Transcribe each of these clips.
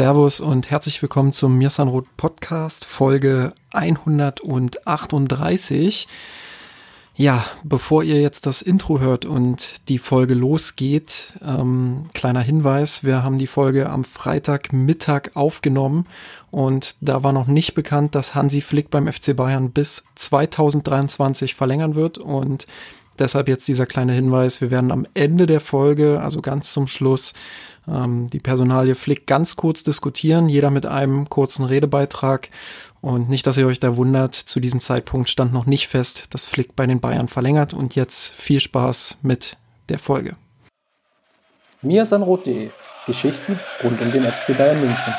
Servus und herzlich willkommen zum Mirsanrot Podcast Folge 138. Ja, bevor ihr jetzt das Intro hört und die Folge losgeht, ähm, kleiner Hinweis, wir haben die Folge am Freitagmittag aufgenommen und da war noch nicht bekannt, dass Hansi Flick beim FC Bayern bis 2023 verlängern wird und deshalb jetzt dieser kleine Hinweis, wir werden am Ende der Folge, also ganz zum Schluss, ähm, die Personalie Flick ganz kurz diskutieren, jeder mit einem kurzen Redebeitrag. Und nicht, dass ihr euch da wundert, zu diesem Zeitpunkt stand noch nicht fest, dass Flick bei den Bayern verlängert. Und jetzt viel Spaß mit der Folge. Mirsanrot.de Geschichten rund um den FC Bayern München.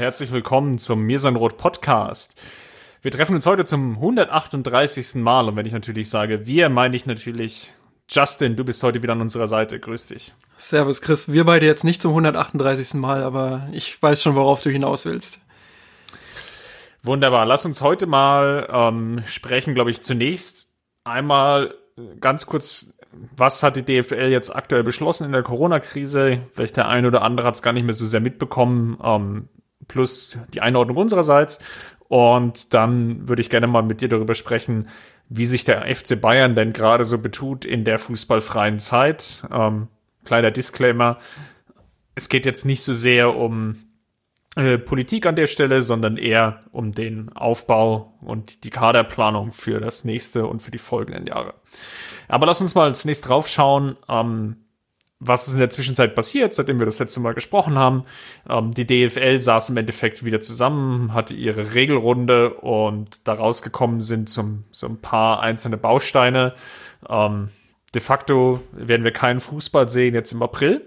Herzlich willkommen zum Mirsanrot Podcast. Wir treffen uns heute zum 138. Mal und wenn ich natürlich sage wir, meine ich natürlich Justin, du bist heute wieder an unserer Seite. Grüß dich. Servus Chris, wir beide jetzt nicht zum 138. Mal, aber ich weiß schon, worauf du hinaus willst. Wunderbar, lass uns heute mal ähm, sprechen, glaube ich, zunächst einmal ganz kurz was hat die DFL jetzt aktuell beschlossen in der Corona-Krise? Vielleicht der eine oder andere hat es gar nicht mehr so sehr mitbekommen. Ähm, plus die Einordnung unsererseits. Und dann würde ich gerne mal mit dir darüber sprechen, wie sich der FC Bayern denn gerade so betut in der fußballfreien Zeit. Ähm, kleiner Disclaimer. Es geht jetzt nicht so sehr um äh, Politik an der Stelle, sondern eher um den Aufbau und die Kaderplanung für das nächste und für die folgenden Jahre. Aber lass uns mal zunächst draufschauen, ähm, was ist in der Zwischenzeit passiert, seitdem wir das letzte Mal gesprochen haben. Ähm, die DFL saß im Endeffekt wieder zusammen, hatte ihre Regelrunde und daraus gekommen sind zum, so ein paar einzelne Bausteine. Ähm, de facto werden wir keinen Fußball sehen jetzt im April.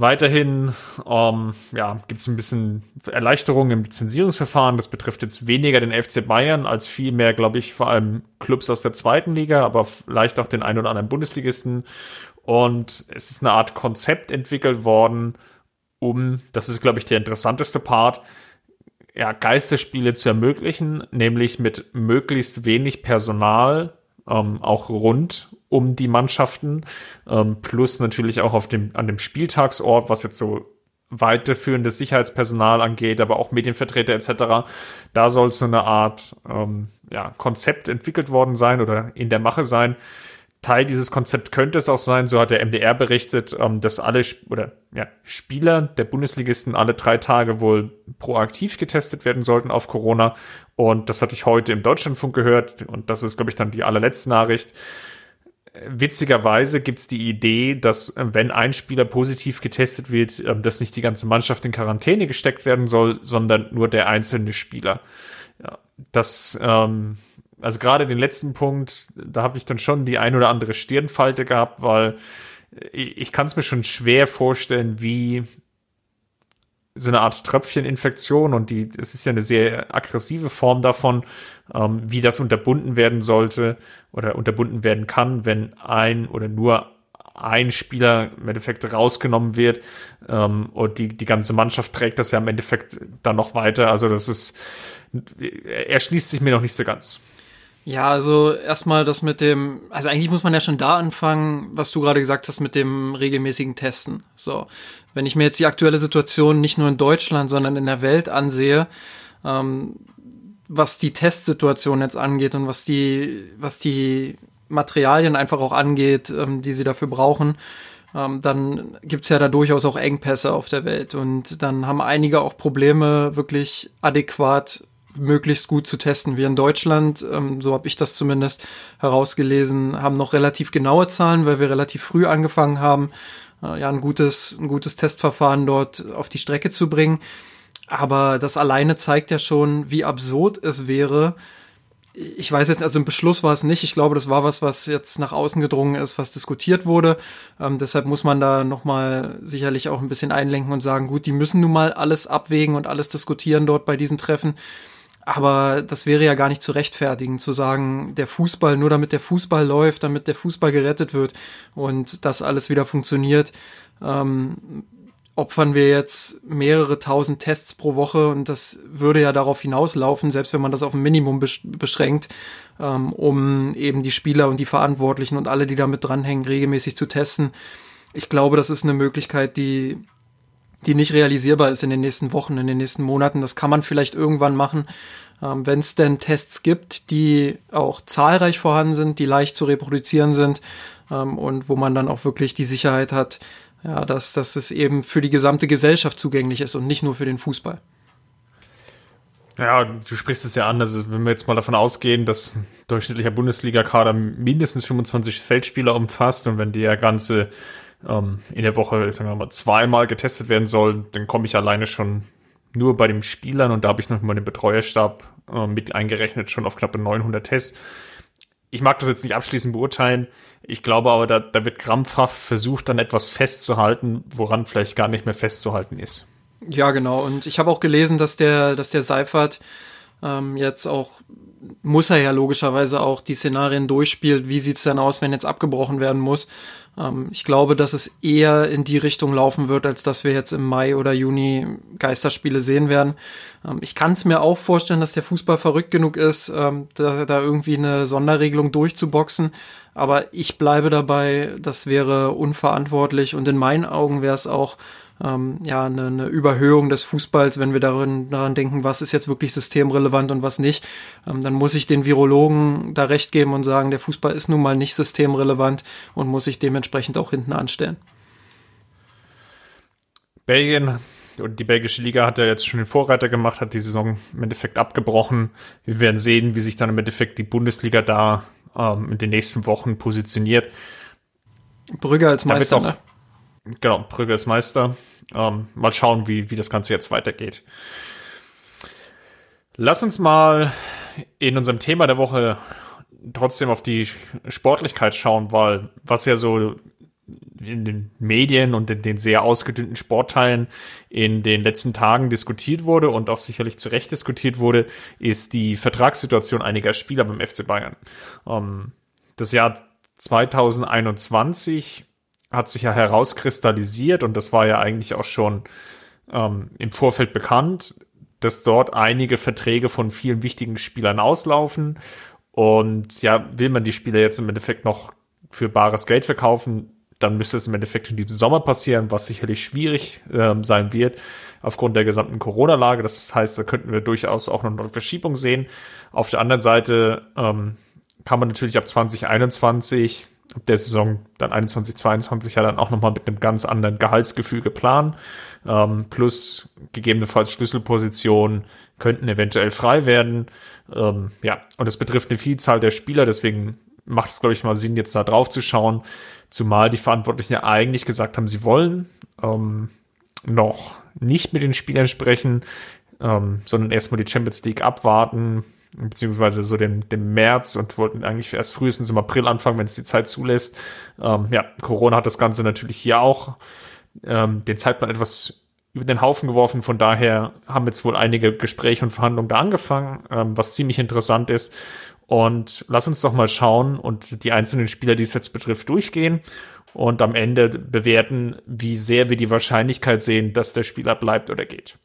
Weiterhin ähm, ja, gibt es ein bisschen Erleichterung im Lizenzierungsverfahren. Das betrifft jetzt weniger den FC Bayern als vielmehr, glaube ich, vor allem Clubs aus der zweiten Liga, aber vielleicht auch den einen oder anderen Bundesligisten. Und es ist eine Art Konzept entwickelt worden, um, das ist, glaube ich, der interessanteste Part, ja, Geisterspiele zu ermöglichen, nämlich mit möglichst wenig Personal, ähm, auch rund um die Mannschaften, ähm, plus natürlich auch auf dem, an dem Spieltagsort, was jetzt so weiterführendes Sicherheitspersonal angeht, aber auch Medienvertreter etc. Da soll so eine Art ähm, ja, Konzept entwickelt worden sein oder in der Mache sein, Teil dieses Konzept könnte es auch sein, so hat der MDR berichtet, ähm, dass alle oder ja, Spieler der Bundesligisten alle drei Tage wohl proaktiv getestet werden sollten auf Corona. Und das hatte ich heute im Deutschlandfunk gehört und das ist, glaube ich, dann die allerletzte Nachricht. Witzigerweise gibt es die Idee, dass äh, wenn ein Spieler positiv getestet wird, äh, dass nicht die ganze Mannschaft in Quarantäne gesteckt werden soll, sondern nur der einzelne Spieler. Das ähm, also gerade den letzten Punkt, da habe ich dann schon die ein oder andere Stirnfalte gehabt, weil ich, ich kann es mir schon schwer vorstellen, wie so eine Art Tröpfcheninfektion und die, es ist ja eine sehr aggressive Form davon, ähm, wie das unterbunden werden sollte oder unterbunden werden kann, wenn ein oder nur ein Spieler im Endeffekt rausgenommen wird ähm, und die, die ganze Mannschaft trägt das ja im Endeffekt dann noch weiter. Also das ist, er schließt sich mir noch nicht so ganz. Ja, also erstmal das mit dem, also eigentlich muss man ja schon da anfangen, was du gerade gesagt hast mit dem regelmäßigen Testen. So, wenn ich mir jetzt die aktuelle Situation nicht nur in Deutschland, sondern in der Welt ansehe, ähm, was die Testsituation jetzt angeht und was die, was die Materialien einfach auch angeht, ähm, die sie dafür brauchen, ähm, dann gibt's ja da durchaus auch Engpässe auf der Welt. Und dann haben einige auch Probleme, wirklich adäquat möglichst gut zu testen. Wir in Deutschland, ähm, so habe ich das zumindest herausgelesen, haben noch relativ genaue Zahlen, weil wir relativ früh angefangen haben, äh, ja, ein gutes, ein gutes Testverfahren dort auf die Strecke zu bringen. Aber das alleine zeigt ja schon, wie absurd es wäre. Ich weiß jetzt, also im Beschluss war es nicht. Ich glaube, das war was, was jetzt nach außen gedrungen ist, was diskutiert wurde. Ähm, deshalb muss man da nochmal sicherlich auch ein bisschen einlenken und sagen, gut, die müssen nun mal alles abwägen und alles diskutieren dort bei diesen Treffen. Aber das wäre ja gar nicht zu rechtfertigen, zu sagen, der Fußball, nur damit der Fußball läuft, damit der Fußball gerettet wird und das alles wieder funktioniert, ähm, opfern wir jetzt mehrere tausend Tests pro Woche und das würde ja darauf hinauslaufen, selbst wenn man das auf ein Minimum beschränkt, ähm, um eben die Spieler und die Verantwortlichen und alle, die damit dranhängen, regelmäßig zu testen. Ich glaube, das ist eine Möglichkeit, die die nicht realisierbar ist in den nächsten Wochen, in den nächsten Monaten. Das kann man vielleicht irgendwann machen, ähm, wenn es denn Tests gibt, die auch zahlreich vorhanden sind, die leicht zu reproduzieren sind ähm, und wo man dann auch wirklich die Sicherheit hat, ja, dass, dass es eben für die gesamte Gesellschaft zugänglich ist und nicht nur für den Fußball. Ja, du sprichst es ja an, also wenn wir jetzt mal davon ausgehen, dass durchschnittlicher Bundesliga-Kader mindestens 25 Feldspieler umfasst und wenn der ganze ähm, in der Woche, sagen wir mal, zweimal getestet werden soll, dann komme ich alleine schon nur bei den Spielern und da habe ich noch mal den Betreuerstab äh, mit eingerechnet, schon auf knappe 900 Tests. Ich mag das jetzt nicht abschließend beurteilen. Ich glaube aber, da, da wird krampfhaft versucht, dann etwas festzuhalten, woran vielleicht gar nicht mehr festzuhalten ist. Ja, genau. Und ich habe auch gelesen, dass der, dass der Seifert ähm, jetzt auch muss er ja logischerweise auch die Szenarien durchspielt. Wie sieht's denn aus, wenn jetzt abgebrochen werden muss? Ähm, ich glaube, dass es eher in die Richtung laufen wird, als dass wir jetzt im Mai oder Juni Geisterspiele sehen werden. Ähm, ich kann es mir auch vorstellen, dass der Fußball verrückt genug ist, ähm, da, da irgendwie eine Sonderregelung durchzuboxen. Aber ich bleibe dabei, das wäre unverantwortlich und in meinen Augen wäre es auch ähm, ja, eine, eine Überhöhung des Fußballs, wenn wir darin, daran denken, was ist jetzt wirklich systemrelevant und was nicht, ähm, dann muss ich den Virologen da recht geben und sagen, der Fußball ist nun mal nicht systemrelevant und muss sich dementsprechend auch hinten anstellen. Belgien und die belgische Liga hat ja jetzt schon den Vorreiter gemacht, hat die Saison im Endeffekt abgebrochen. Wir werden sehen, wie sich dann im Endeffekt die Bundesliga da ähm, in den nächsten Wochen positioniert. Brügge als Meister, auch, ne? Genau, Brügge ist Meister. Ähm, mal schauen, wie, wie das Ganze jetzt weitergeht. Lass uns mal in unserem Thema der Woche trotzdem auf die Sportlichkeit schauen, weil was ja so in den Medien und in den sehr ausgedünnten Sportteilen in den letzten Tagen diskutiert wurde und auch sicherlich zu Recht diskutiert wurde, ist die Vertragssituation einiger Spieler beim FC Bayern. Ähm, das Jahr 2021 hat sich ja herauskristallisiert und das war ja eigentlich auch schon ähm, im Vorfeld bekannt, dass dort einige Verträge von vielen wichtigen Spielern auslaufen. Und ja, will man die Spieler jetzt im Endeffekt noch für bares Geld verkaufen, dann müsste es im Endeffekt in diesem Sommer passieren, was sicherlich schwierig ähm, sein wird aufgrund der gesamten Corona-Lage. Das heißt, da könnten wir durchaus auch noch eine Verschiebung sehen. Auf der anderen Seite ähm, kann man natürlich ab 2021 der Saison dann 21, 22 ja dann auch nochmal mit einem ganz anderen Gehaltsgefüge planen. Ähm, plus gegebenenfalls Schlüsselpositionen könnten eventuell frei werden. Ähm, ja, und das betrifft eine Vielzahl der Spieler, deswegen macht es, glaube ich, mal Sinn, jetzt da drauf zu schauen. Zumal die Verantwortlichen ja eigentlich gesagt haben, sie wollen ähm, noch nicht mit den Spielern sprechen, ähm, sondern erstmal die Champions League abwarten, beziehungsweise so dem, dem März und wollten eigentlich erst frühestens im April anfangen, wenn es die Zeit zulässt. Ähm, ja, Corona hat das Ganze natürlich hier auch ähm, den Zeitplan etwas über den Haufen geworfen. Von daher haben jetzt wohl einige Gespräche und Verhandlungen da angefangen, ähm, was ziemlich interessant ist. Und lass uns doch mal schauen und die einzelnen Spieler, die es jetzt betrifft, durchgehen und am Ende bewerten, wie sehr wir die Wahrscheinlichkeit sehen, dass der Spieler bleibt oder geht.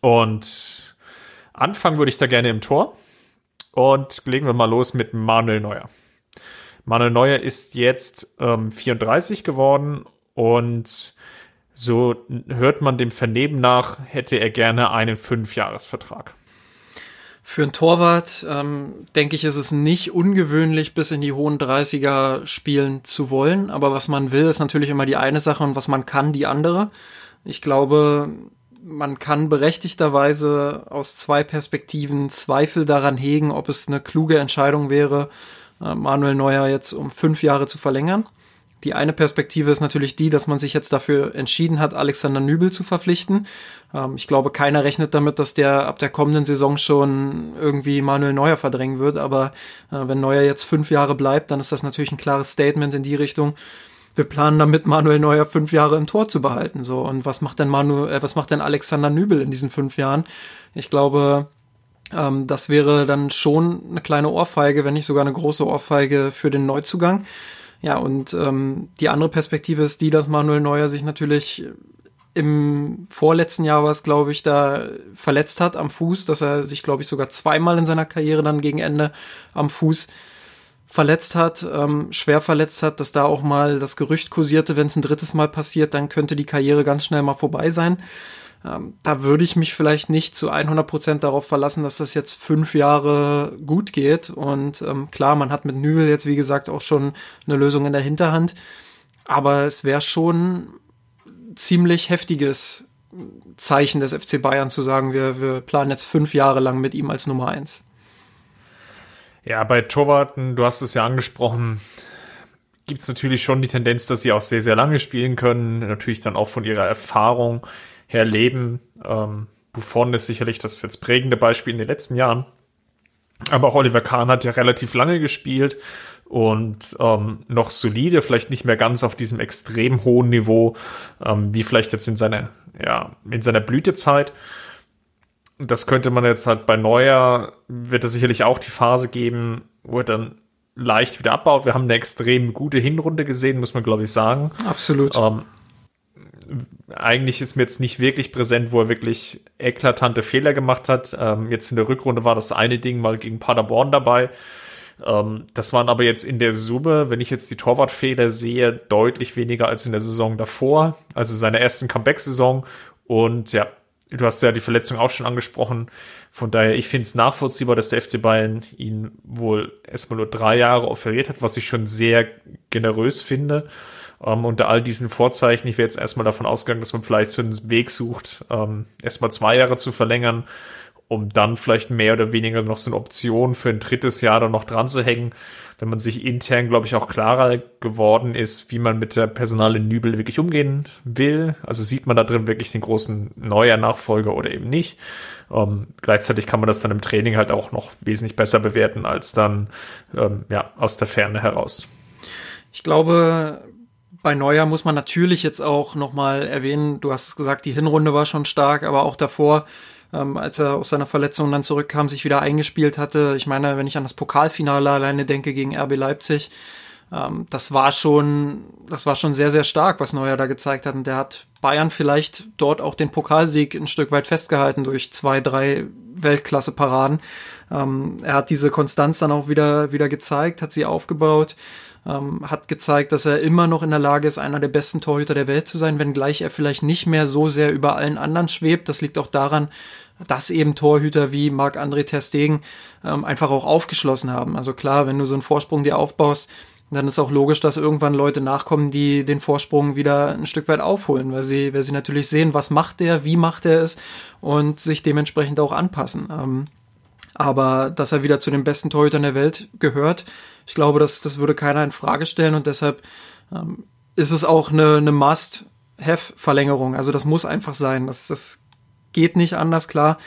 Und Anfangen würde ich da gerne im Tor. Und legen wir mal los mit Manuel Neuer. Manuel Neuer ist jetzt ähm, 34 geworden und so hört man dem Vernehmen nach, hätte er gerne einen Fünfjahresvertrag. Für einen Torwart, ähm, denke ich, ist es nicht ungewöhnlich, bis in die hohen 30er spielen zu wollen. Aber was man will, ist natürlich immer die eine Sache und was man kann, die andere. Ich glaube, man kann berechtigterweise aus zwei Perspektiven Zweifel daran hegen, ob es eine kluge Entscheidung wäre, äh, Manuel Neuer jetzt um fünf Jahre zu verlängern. Die eine Perspektive ist natürlich die, dass man sich jetzt dafür entschieden hat, Alexander Nübel zu verpflichten. Ähm, ich glaube, keiner rechnet damit, dass der ab der kommenden Saison schon irgendwie Manuel Neuer verdrängen wird. Aber äh, wenn Neuer jetzt fünf Jahre bleibt, dann ist das natürlich ein klares Statement in die Richtung wir planen damit, Manuel Neuer fünf Jahre im Tor zu behalten. So, und was macht denn Manu, äh, was macht denn Alexander Nübel in diesen fünf Jahren? Ich glaube, Ähm, das wäre dann schon eine kleine Ohrfeige, wenn nicht sogar eine große Ohrfeige für den Neuzugang. Ja, und ähm, die andere Perspektive ist die, dass Manuel Neuer sich natürlich im vorletzten Jahr war es, glaube ich, da verletzt hat am Fuß, dass er sich, glaube ich, sogar zweimal in seiner Karriere dann gegen Ende am Fuß verletzt hat, ähm, schwer verletzt hat, dass da auch mal das Gerücht kursierte, wenn es ein drittes Mal passiert, dann könnte die Karriere ganz schnell mal vorbei sein. Ähm, da würde ich mich vielleicht nicht zu 100 Prozent darauf verlassen, dass das jetzt fünf Jahre gut geht. Und ähm, klar, man hat mit Nübel jetzt, wie gesagt, auch schon eine Lösung in der Hinterhand. Aber es wäre schon ziemlich heftiges Zeichen des FC Bayern zu sagen, wir, wir planen jetzt fünf Jahre lang mit ihm als Nummer eins. Ja, bei Torwarten, du hast es ja angesprochen, gibt es natürlich schon die Tendenz, dass sie auch sehr, sehr lange spielen können. Natürlich dann auch von ihrer Erfahrung her leben. Ähm, Buffon ist sicherlich das jetzt prägende Beispiel in den letzten Jahren. Aber auch Oliver Kahn hat ja relativ lange gespielt und ähm, noch solide, vielleicht nicht mehr ganz auf diesem extrem hohen Niveau, ähm, wie vielleicht jetzt in seiner, ja, in seiner Blütezeit. Das könnte man jetzt halt bei Neuer, wird es sicherlich auch die Phase geben, wo er dann leicht wieder abbaut. Wir haben eine extrem gute Hinrunde gesehen, muss man glaube ich sagen. Absolut. Ähm, eigentlich ist mir jetzt nicht wirklich präsent, wo er wirklich eklatante Fehler gemacht hat. Ähm, jetzt in der Rückrunde war das eine Ding mal gegen Paderborn dabei. Ähm, das waren aber jetzt in der Summe, wenn ich jetzt die Torwartfehler sehe, deutlich weniger als in der Saison davor, also seiner ersten Comeback-Saison. Und ja, du hast ja die Verletzung auch schon angesprochen. Von daher, ich finde es nachvollziehbar, dass der FC Bayern ihn wohl erstmal nur drei Jahre offeriert hat, was ich schon sehr generös finde. Ähm, unter all diesen Vorzeichen, ich wäre jetzt erstmal davon ausgegangen, dass man vielleicht so einen Weg sucht, ähm, erstmal zwei Jahre zu verlängern, um dann vielleicht mehr oder weniger noch so eine Option für ein drittes Jahr dann noch dran zu hängen, wenn man sich intern, glaube ich, auch klarer geworden ist, wie man mit der Personal Nübel wirklich umgehen will. Also sieht man da drin wirklich den großen neuer Nachfolger oder eben nicht. Ähm, gleichzeitig kann man das dann im Training halt auch noch wesentlich besser bewerten als dann ähm, ja aus der Ferne heraus. Ich glaube, bei Neuer muss man natürlich jetzt auch nochmal erwähnen, du hast es gesagt, die Hinrunde war schon stark, aber auch davor, ähm, als er aus seiner Verletzung dann zurückkam, sich wieder eingespielt hatte. Ich meine, wenn ich an das Pokalfinale alleine denke gegen RB Leipzig, ähm, das war schon, das war schon sehr, sehr stark, was Neuer da gezeigt hat. Und der hat Bayern vielleicht dort auch den Pokalsieg ein Stück weit festgehalten durch zwei, drei Weltklasse-Paraden. Ähm, er hat diese Konstanz dann auch wieder, wieder gezeigt, hat sie aufgebaut ähm, hat gezeigt, dass er immer noch in der Lage ist, einer der besten Torhüter der Welt zu sein, wenngleich er vielleicht nicht mehr so sehr über allen anderen schwebt. Das liegt auch daran, dass eben Torhüter wie Marc-André Ter Stegen ähm, einfach auch aufgeschlossen haben. Also klar, wenn du so einen Vorsprung dir aufbaust, dann ist auch logisch, dass irgendwann Leute nachkommen, die den Vorsprung wieder ein Stück weit aufholen, weil sie, weil sie natürlich sehen, was macht der, wie macht er es und sich dementsprechend auch anpassen. Ähm, aber dass er wieder zu den besten Torhütern der Welt gehört, ich glaube, das, das würde keiner in Frage stellen und deshalb ähm, ist es auch eine, eine Must-Have-Verlängerung. Also das muss einfach sein. Das, das geht nicht anders, klar.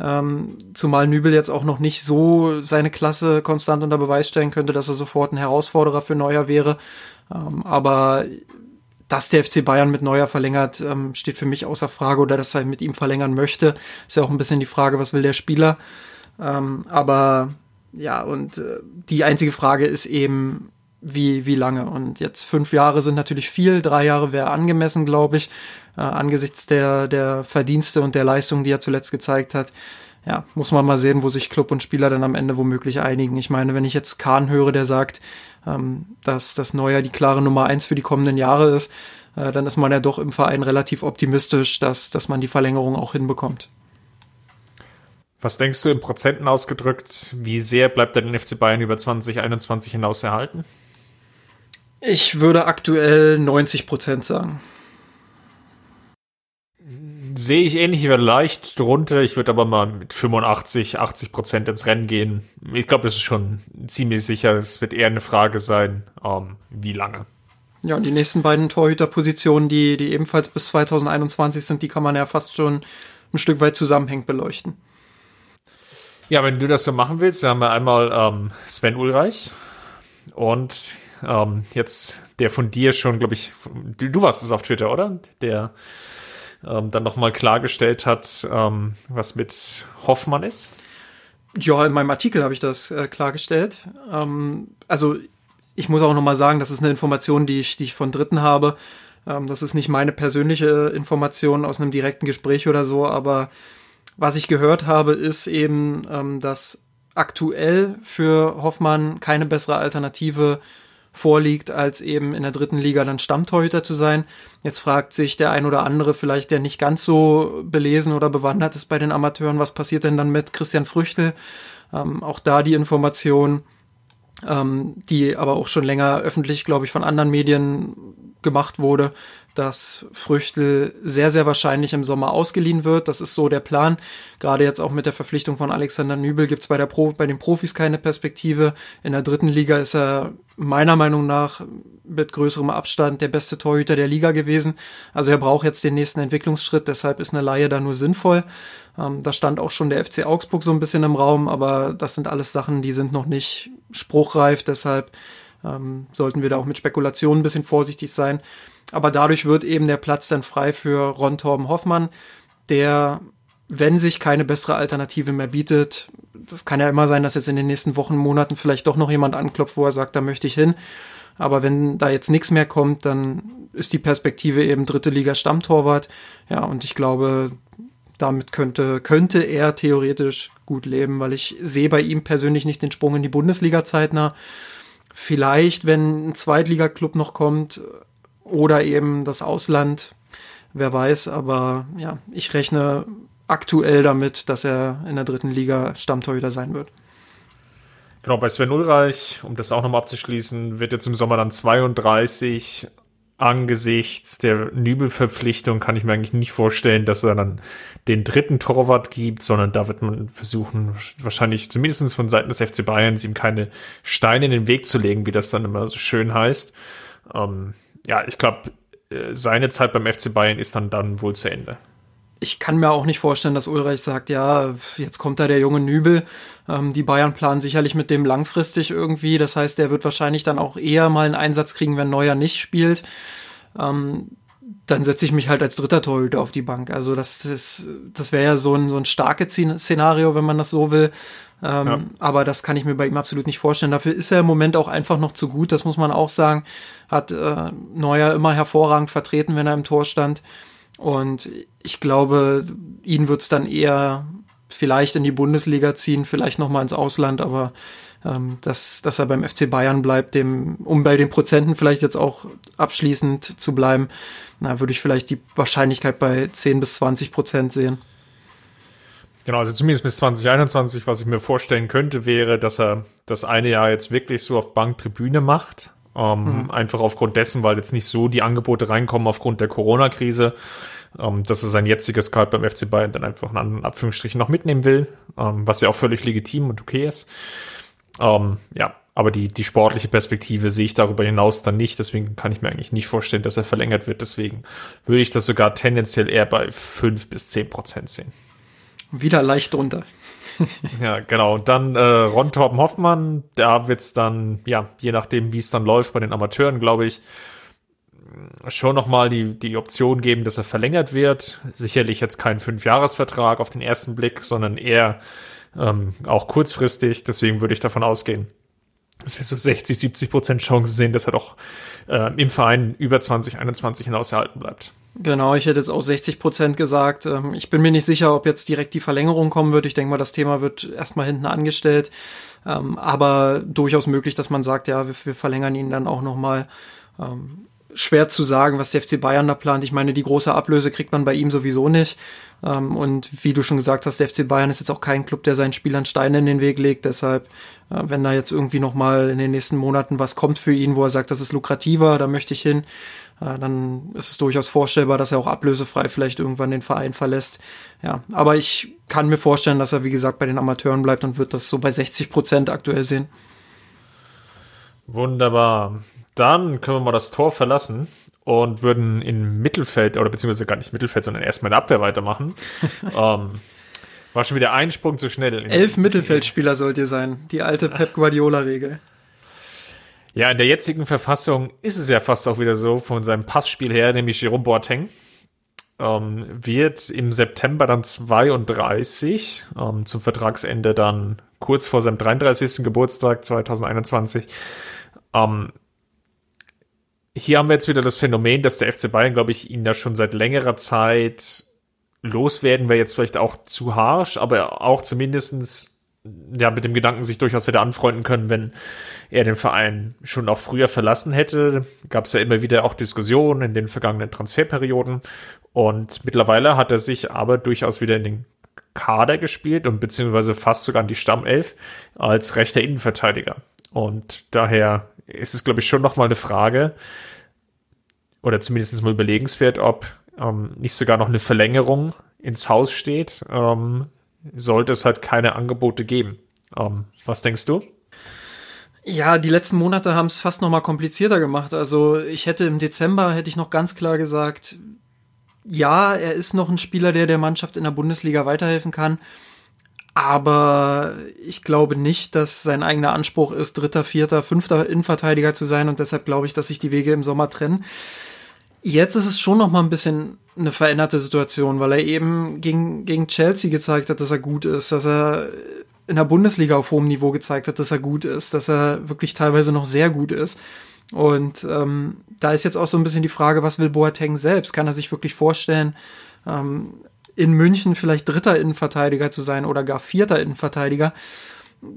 Ähm, zumal Nübel jetzt auch noch nicht so seine Klasse konstant unter Beweis stellen könnte, dass er sofort ein Herausforderer für Neuer wäre. Ähm, aber dass der FC Bayern mit Neuer verlängert, ähm, steht für mich außer Frage oder dass er mit ihm verlängern möchte. Ist ja auch ein bisschen die Frage, was will der Spieler. Ähm, aber ja, und äh, die einzige Frage ist eben, wie, wie lange. Und jetzt fünf Jahre sind natürlich viel, drei Jahre wäre angemessen, glaube ich, äh, angesichts der, der Verdienste und der Leistung, die er zuletzt gezeigt hat. Ja, muss man mal sehen, wo sich Club und Spieler dann am Ende womöglich einigen. Ich meine, wenn ich jetzt Kahn höre, der sagt, ähm, dass das Neuer die klare Nummer eins für die kommenden Jahre ist, äh, dann ist man ja doch im Verein relativ optimistisch, dass, dass man die Verlängerung auch hinbekommt. Was denkst du in Prozenten ausgedrückt? Wie sehr bleibt der FC Bayern über 2021 hinaus erhalten? Ich würde aktuell 90 Prozent sagen. Sehe ich ähnlich, ich werde leicht drunter. Ich würde aber mal mit 85, 80 Prozent ins Rennen gehen. Ich glaube, das ist schon ziemlich sicher. Es wird eher eine Frage sein, ähm, wie lange. Ja, und die nächsten beiden Torhüterpositionen, die, die ebenfalls bis 2021 sind, die kann man ja fast schon ein Stück weit zusammenhängend beleuchten. Ja, wenn du das so machen willst, wir haben ja einmal ähm, Sven Ulreich und ähm, jetzt der von dir schon, glaube ich, du, du, warst es auf Twitter, oder? Der ähm, dann nochmal klargestellt hat, ähm, was mit Hoffmann ist. Ja, in meinem Artikel habe ich das äh, klargestellt. Ähm, also ich muss auch nochmal sagen, das ist eine Information, die ich, die ich von Dritten habe. Ähm, das ist nicht meine persönliche Information aus einem direkten Gespräch oder so, aber was ich gehört habe, ist eben, ähm, dass aktuell für Hoffmann keine bessere Alternative vorliegt, als eben in der dritten Liga dann Stammtorhüter zu sein. Jetzt fragt sich der ein oder andere vielleicht, der nicht ganz so belesen oder bewandert ist bei den Amateuren, was passiert denn dann mit Christian Früchtel? Ähm, auch da die Information, ähm, die aber auch schon länger öffentlich, glaube ich, von anderen Medien gemacht wurde, dass Früchtel sehr, sehr wahrscheinlich im Sommer ausgeliehen wird. Das ist so der Plan. Gerade jetzt auch mit der Verpflichtung von Alexander Nübel gibt es bei, bei den Profis keine Perspektive. In der dritten Liga ist er meiner Meinung nach mit größerem Abstand der beste Torhüter der Liga gewesen. Also er braucht jetzt den nächsten Entwicklungsschritt, deshalb ist eine Laie da nur sinnvoll. Ähm, da stand auch schon der FC Augsburg so ein bisschen im Raum, aber das sind alles Sachen, die sind noch nicht spruchreif, deshalb ähm, sollten wir da auch mit Spekulationen ein bisschen vorsichtig sein. Aber dadurch wird eben der Platz dann frei für Ron Torben Hoffmann, der, wenn sich keine bessere Alternative mehr bietet, das kann ja immer sein, dass jetzt in den nächsten Wochen, Monaten vielleicht doch noch jemand anklopft, wo er sagt, da möchte ich hin. Aber wenn da jetzt nichts mehr kommt, dann ist die Perspektive eben dritte Liga Stammtorwart. Ja, und ich glaube, damit könnte, könnte er theoretisch gut leben, weil ich sehe bei ihm persönlich nicht den Sprung in die Bundesliga zeitnah. Vielleicht, wenn ein Zweitligaklub noch kommt oder eben das Ausland, wer weiß, aber ja, ich rechne aktuell damit, dass er in der dritten Liga Stammtorhüter sein wird. Genau, bei Sven Ulreich, um das auch nochmal abzuschließen, wird jetzt im Sommer dann 32 angesichts der Nübel-Verpflichtung kann ich mir eigentlich nicht vorstellen, dass er dann den dritten Torwart gibt, sondern da wird man versuchen, wahrscheinlich zumindest von Seiten des FC Bayerns ihm keine Steine in den Weg zu legen, wie das dann immer so schön heißt. Ähm, ja, ich glaube, äh, seine Zeit beim FC Bayern ist dann dann wohl zu Ende ich kann mir auch nicht vorstellen, dass Ulreich sagt, ja, jetzt kommt da der junge Nübel. Ähm, die Bayern planen sicherlich mit dem langfristig irgendwie. Das heißt, er wird wahrscheinlich dann auch eher mal einen Einsatz kriegen, wenn Neuer nicht spielt. Ähm, dann setze ich mich halt als dritter Torhüter auf die Bank. Also das das wäre ja so ein, so ein starkes Szenario, wenn man das so will. Ähm, ja. Aber das kann ich mir bei ihm absolut nicht vorstellen. Dafür ist er im Moment auch einfach noch zu gut. Das muss man auch sagen. Hat äh, Neuer immer hervorragend vertreten, wenn er im Tor stand. Und ich glaube, ihn wird es dann eher vielleicht in die Bundesliga ziehen, vielleicht nochmal ins Ausland, aber ähm, dass, dass er beim FC Bayern bleibt, dem, um bei den Prozenten vielleicht jetzt auch abschließend zu bleiben, na, würde ich vielleicht die Wahrscheinlichkeit bei 10 bis 20 Prozent sehen. Genau, also zumindest bis 2021, was ich mir vorstellen könnte, wäre, dass er das eine Jahr jetzt wirklich so auf Banktribüne macht. Ähm, mhm. Einfach aufgrund dessen, weil jetzt nicht so die Angebote reinkommen aufgrund der Corona-Krise ähm, dass er sein jetziges Gehalt beim FC Bayern dann einfach in anderen Abführungsstrichen noch mitnehmen will, ähm, was ja auch völlig legitim und okay ist. Ähm, ja, aber die, die sportliche Perspektive sehe ich darüber hinaus dann nicht. Deswegen kann ich mir eigentlich nicht vorstellen, dass er verlängert wird. Deswegen würde ich das sogar tendenziell eher bei fünf bis zehn Prozent sehen. Wieder leicht drunter. ja, genau. Und dann äh, Ron Torben Hoffmann, da wird es dann, ja, je nachdem, wie es dann läuft bei den Amateuren, glaube ich, schon nochmal die, die Option geben, dass er verlängert wird. Sicherlich jetzt kein Fünfjahresvertrag auf den ersten Blick, sondern eher ähm, auch kurzfristig. Deswegen würde ich davon ausgehen, dass wir so 60, 70 Prozent Chance sehen, dass er doch äh, im Verein über 2021 hinaus erhalten bleibt. Genau, ich hätte jetzt auch 60 Prozent gesagt. Ähm, ich bin mir nicht sicher, ob jetzt direkt die Verlängerung kommen wird. Ich denke mal, das Thema wird erstmal hinten angestellt. Ähm, aber durchaus möglich, dass man sagt, ja, wir, wir verlängern ihn dann auch nochmal. Schwer zu sagen, was der FC Bayern da plant. Ich meine, die große Ablöse kriegt man bei ihm sowieso nicht. Ähm, und wie du schon gesagt hast, der FC Bayern ist jetzt auch kein Club, der seinen Spielern Steine in den Weg legt. Deshalb, äh, wenn da jetzt irgendwie nochmal in den nächsten Monaten was kommt für ihn, wo er sagt, das ist lukrativer, da möchte ich hin, äh, dann ist es durchaus vorstellbar, dass er auch ablösefrei vielleicht irgendwann den Verein verlässt. Ja, aber ich kann mir vorstellen, dass er, wie gesagt, bei den Amateuren bleibt und wird das so bei 60 Prozent aktuell sehen. Wunderbar. Dann können wir mal das Tor verlassen und würden in Mittelfeld, oder beziehungsweise gar nicht Mittelfeld, sondern erstmal in der Abwehr weitermachen. ähm, war schon wieder ein Sprung zu schnell. Elf Mittelfeldspieler sollt ihr sein. Die alte Pep Guardiola-Regel. Ja, in der jetzigen Verfassung ist es ja fast auch wieder so von seinem Passspiel her, nämlich Jerome Boateng. ähm, wird im September dann 32, ähm, zum Vertragsende dann kurz vor seinem 33. Geburtstag 2021. Ähm, hier haben wir jetzt wieder das Phänomen, dass der FC Bayern, glaube ich, ihn ja schon seit längerer Zeit loswerden, wäre jetzt vielleicht auch zu harsch, aber auch zumindestens ja, mit dem Gedanken sich durchaus hätte anfreunden können, wenn er den Verein schon auch früher verlassen hätte. Gab es ja immer wieder auch Diskussionen in den vergangenen Transferperioden. Und mittlerweile hat er sich aber durchaus wieder in den Kader gespielt und beziehungsweise fast sogar in die Stammelf als rechter Innenverteidiger. Und daher ist es, glaube ich, schon nochmal eine Frage oder zumindest mal überlegenswert, ob ähm, nicht sogar noch eine Verlängerung ins Haus steht, ähm, sollte es halt keine Angebote geben. Ähm, was denkst du? Ja, die letzten Monate haben es fast noch mal komplizierter gemacht. Also ich hätte im Dezember hätte ich noch ganz klar gesagt, ja, er ist noch ein Spieler, der der Mannschaft in der Bundesliga weiterhelfen kann. Aber ich glaube nicht, dass sein eigener Anspruch ist, dritter, vierter, fünfter Innenverteidiger zu sein. Und deshalb glaube ich, dass sich die Wege im Sommer trennen. Jetzt ist es schon noch mal ein bisschen eine veränderte Situation, weil er eben gegen, gegen Chelsea gezeigt hat, dass er gut ist, dass er in der Bundesliga auf hohem Niveau gezeigt hat, dass er gut ist, dass er wirklich teilweise noch sehr gut ist. Und ähm, da ist jetzt auch so ein bisschen die Frage, was will Boateng selbst? Kann er sich wirklich vorstellen, ähm, in München vielleicht dritter Innenverteidiger zu sein oder gar vierter Innenverteidiger?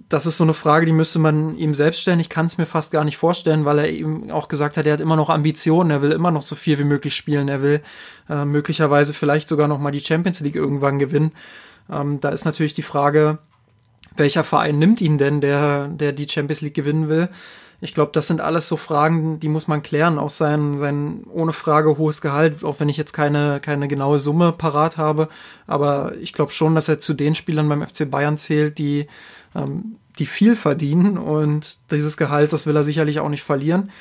das ist so eine Frage, die müsste man ihm selbst stellen. Ich kann es mir fast gar nicht vorstellen, weil er eben auch gesagt hat, er hat immer noch Ambitionen, er will immer noch so viel wie möglich spielen, er will äh, möglicherweise vielleicht sogar noch mal die Champions League irgendwann gewinnen. Ähm, da ist natürlich die Frage, welcher Verein nimmt ihn denn, der, der die Champions League gewinnen will? Ich glaube, das sind alles so Fragen, die muss man klären. Auch sein, sein ohne Frage hohes Gehalt, auch wenn ich jetzt keine, keine genaue Summe parat habe. Aber ich glaube schon, dass er zu den Spielern beim FC Bayern zählt, die ähm, die viel verdienen und dieses Gehalt, das will er sicherlich auch nicht verlieren.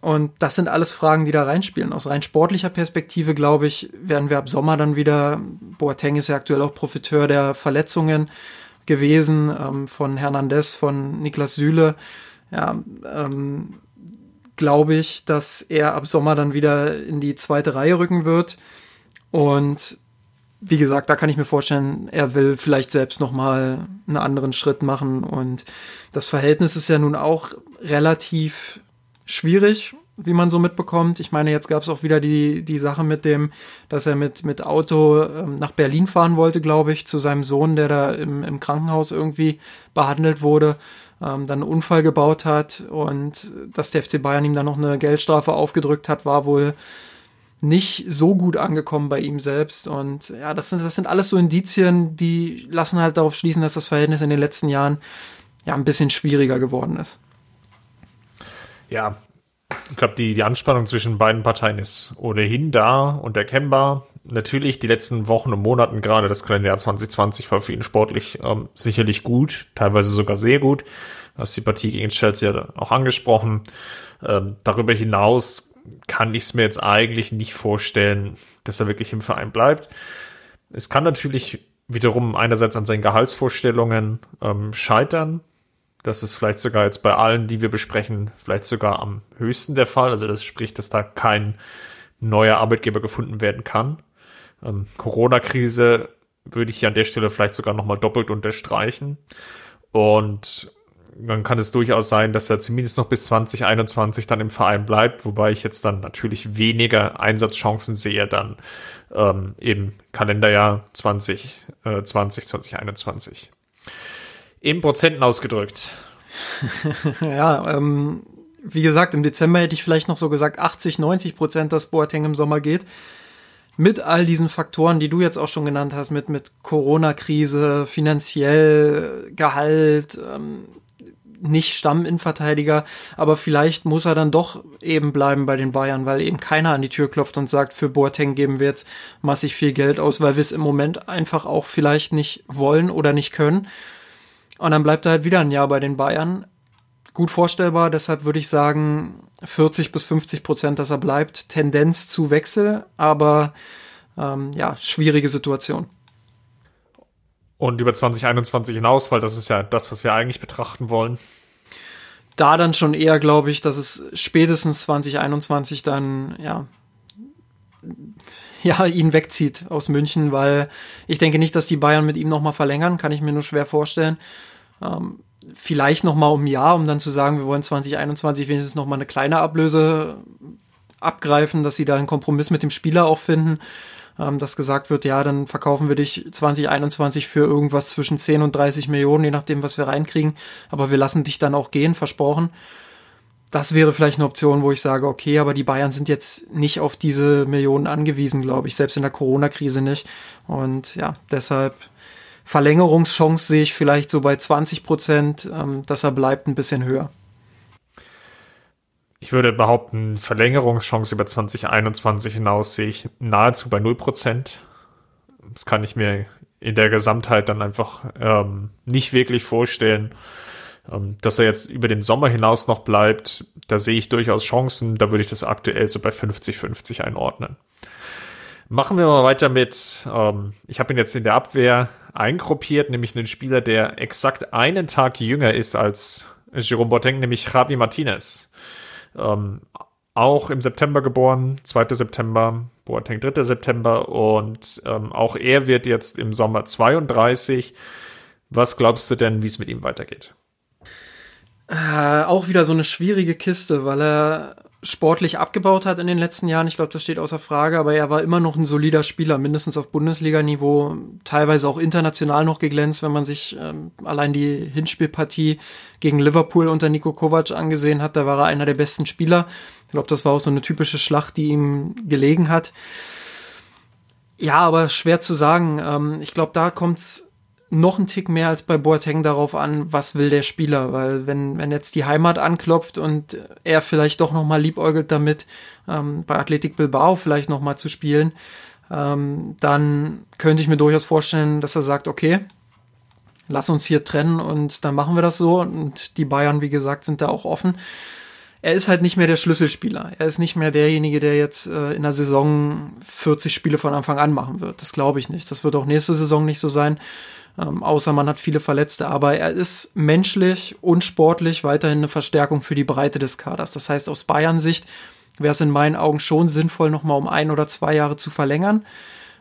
Und das sind alles Fragen, die da reinspielen. Aus rein sportlicher Perspektive, glaube ich, werden wir ab Sommer dann wieder, Boateng ist ja aktuell auch Profiteur der Verletzungen gewesen, ähm, von Hernandez, von Niklas Süle. Ja, ähm, glaube ich, dass er ab Sommer dann wieder in die zweite Reihe rücken wird. Und wie gesagt, da kann ich mir vorstellen, er will vielleicht selbst noch mal einen anderen Schritt machen und das Verhältnis ist ja nun auch relativ schwierig, wie man so mitbekommt. Ich meine, jetzt gab es auch wieder die die Sache mit dem, dass er mit mit Auto ähm, nach Berlin fahren wollte, glaube ich, zu seinem Sohn, der da im, im Krankenhaus irgendwie behandelt wurde, ähm, dann einen Unfall gebaut hat und dass der FC Bayern ihm dann noch eine Geldstrafe aufgedrückt hat, war wohl nicht so gut angekommen bei ihm selbst. Und ja, das sind, das sind alles so Indizien, die lassen halt darauf schließen, dass das Verhältnis in den letzten Jahren ja ein bisschen schwieriger geworden ist. Ja, ich glaube, die, die Anspannung zwischen beiden Parteien ist ohnehin da und erkennbar. Natürlich die letzten Wochen und Monaten, gerade das Kalenderjahr 2020, war für ihn sportlich ähm, sicherlich gut, teilweise sogar sehr gut. Hast die Partie gegen Chelsea auch angesprochen. Ähm, darüber hinaus kann ich es mir jetzt eigentlich nicht vorstellen, dass er wirklich im Verein bleibt. Es kann natürlich wiederum einerseits an seinen Gehaltsvorstellungen ähm, scheitern. Das ist vielleicht sogar jetzt bei allen, die wir besprechen, vielleicht sogar am höchsten der Fall. Also das spricht, dass da kein neuer Arbeitgeber gefunden werden kann. Ähm, Corona-Krise würde ich hier an der Stelle vielleicht sogar nochmal doppelt unterstreichen. Und dann kann es durchaus sein, dass er zumindest noch bis 2021 dann im Verein bleibt, wobei ich jetzt dann natürlich weniger Einsatzchancen sehe dann ähm, im Kalenderjahr 2020, äh, 2021. In Prozenten ausgedrückt. ja, ähm, wie gesagt, im Dezember hätte ich vielleicht noch so gesagt 80, 90 Prozent, dass Boateng im Sommer geht. Mit all diesen Faktoren, die du jetzt auch schon genannt hast, mit, mit Corona-Krise, finanziell, Gehalt, ähm, nicht Stamminnenverteidiger, aber vielleicht muss er dann doch eben bleiben bei den Bayern, weil eben keiner an die Tür klopft und sagt, für Boateng geben wir jetzt massig viel Geld aus, weil wir es im Moment einfach auch vielleicht nicht wollen oder nicht können. Und dann bleibt er halt wieder ein Jahr bei den Bayern. Gut vorstellbar, deshalb würde ich sagen 40 bis 50 Prozent, dass er bleibt. Tendenz zu Wechsel, aber ähm, ja, schwierige Situation. Und über 2021 hinaus, weil das ist ja das, was wir eigentlich betrachten wollen. Da dann schon eher, glaube ich, dass es spätestens 2021 dann, ja, ja, ihn wegzieht aus München, weil ich denke nicht, dass die Bayern mit ihm nochmal verlängern, kann ich mir nur schwer vorstellen. Ähm, vielleicht nochmal um ein Jahr, um dann zu sagen, wir wollen 2021 wenigstens nochmal eine kleine Ablöse abgreifen, dass sie da einen Kompromiss mit dem Spieler auch finden, ähm, dass gesagt wird, ja, dann verkaufen wir dich 2021 für irgendwas zwischen 10 und 30 Millionen, je nachdem, was wir reinkriegen, aber wir lassen dich dann auch gehen, versprochen das wäre vielleicht eine Option, wo ich sage, okay, aber die Bayern sind jetzt nicht auf diese Millionen angewiesen, glaube ich, selbst in der Corona-Krise nicht. Und ja, deshalb Verlängerungschance sehe ich vielleicht so bei 20 Prozent, ähm, dass er bleibt ein bisschen höher. Ich würde behaupten, Verlängerungschance über 2021 hinaus sehe ich nahezu bei 0 Prozent. Das kann ich mir in der Gesamtheit dann einfach ähm, nicht wirklich vorstellen. Ähm, dass er jetzt über den Sommer hinaus noch bleibt, da sehe ich durchaus Chancen. Da würde ich das aktuell so bei 50-50 einordnen. Machen wir mal weiter mit, ähm, ich habe ihn jetzt in der Abwehr eingruppiert, nämlich einen Spieler, der exakt einen Tag jünger ist als Jerome Boateng, nämlich Javi Martinez. Ähm, auch im September geboren, 2. September, Boateng 3. September und ähm, auch er wird jetzt im Sommer 32. Was glaubst du denn, wie es mit ihm weitergeht? Äh, auch wieder so eine schwierige Kiste, weil er sportlich abgebaut hat in den letzten Jahren. Ich glaube, das steht außer Frage, aber er war immer noch ein solider Spieler, mindestens auf Bundesliga-Niveau, teilweise auch international noch geglänzt, wenn man sich ähm, allein die Hinspielpartie gegen Liverpool unter Nico Kovac angesehen hat. Da war er einer der besten Spieler. Ich glaube, das war auch so eine typische Schlacht, die ihm gelegen hat. Ja, aber schwer zu sagen. Ähm, ich glaube, da kommt's noch ein Tick mehr als bei Boateng darauf an, was will der Spieler, weil wenn, wenn jetzt die Heimat anklopft und er vielleicht doch nochmal liebäugelt damit, ähm, bei Athletic Bilbao vielleicht nochmal zu spielen, ähm, dann könnte ich mir durchaus vorstellen, dass er sagt, okay, lass uns hier trennen und dann machen wir das so und die Bayern, wie gesagt, sind da auch offen. Er ist halt nicht mehr der Schlüsselspieler. Er ist nicht mehr derjenige, der jetzt äh, in der Saison 40 Spiele von Anfang an machen wird. Das glaube ich nicht. Das wird auch nächste Saison nicht so sein ähm, außer man hat viele Verletzte. Aber er ist menschlich und sportlich weiterhin eine Verstärkung für die Breite des Kaders. Das heißt, aus Bayern Sicht wäre es in meinen Augen schon sinnvoll, nochmal um ein oder zwei Jahre zu verlängern.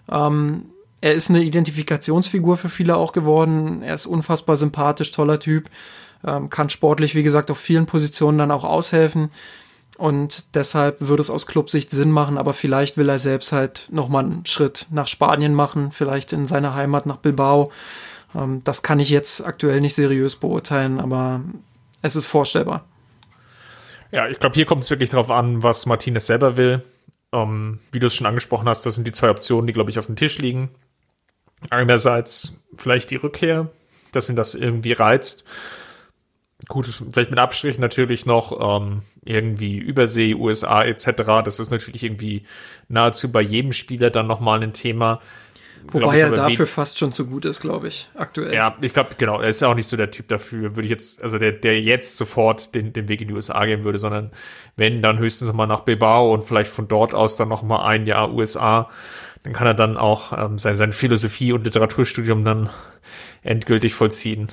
Ähm, er ist eine Identifikationsfigur für viele auch geworden. Er ist unfassbar sympathisch, toller Typ, ähm, kann sportlich, wie gesagt, auf vielen Positionen dann auch aushelfen. Und deshalb würde es aus Clubsicht Sinn machen, aber vielleicht will er selbst halt nochmal einen Schritt nach Spanien machen, vielleicht in seine Heimat nach Bilbao. Ähm, das kann ich jetzt aktuell nicht seriös beurteilen, aber es ist vorstellbar. Ja, ich glaube, hier kommt es wirklich darauf an, was Martinez selber will. Ähm, wie du es schon angesprochen hast, das sind die zwei Optionen, die, glaube ich, auf dem Tisch liegen. Einerseits vielleicht die Rückkehr, dass ihn das irgendwie reizt gut, vielleicht mit Abstrichen natürlich noch ähm, irgendwie Übersee, USA etc. Das ist natürlich irgendwie nahezu bei jedem Spieler dann nochmal ein Thema. Wobei er dafür fast schon zu gut ist, glaube ich, aktuell. Ja, ich glaube, genau, er ist ja auch nicht so der Typ dafür, würde ich jetzt, also der, der jetzt sofort den, den Weg in die USA gehen würde, sondern wenn, dann höchstens mal nach Bilbao und vielleicht von dort aus dann nochmal ein Jahr USA, dann kann er dann auch ähm, sein, sein Philosophie- und Literaturstudium dann endgültig vollziehen.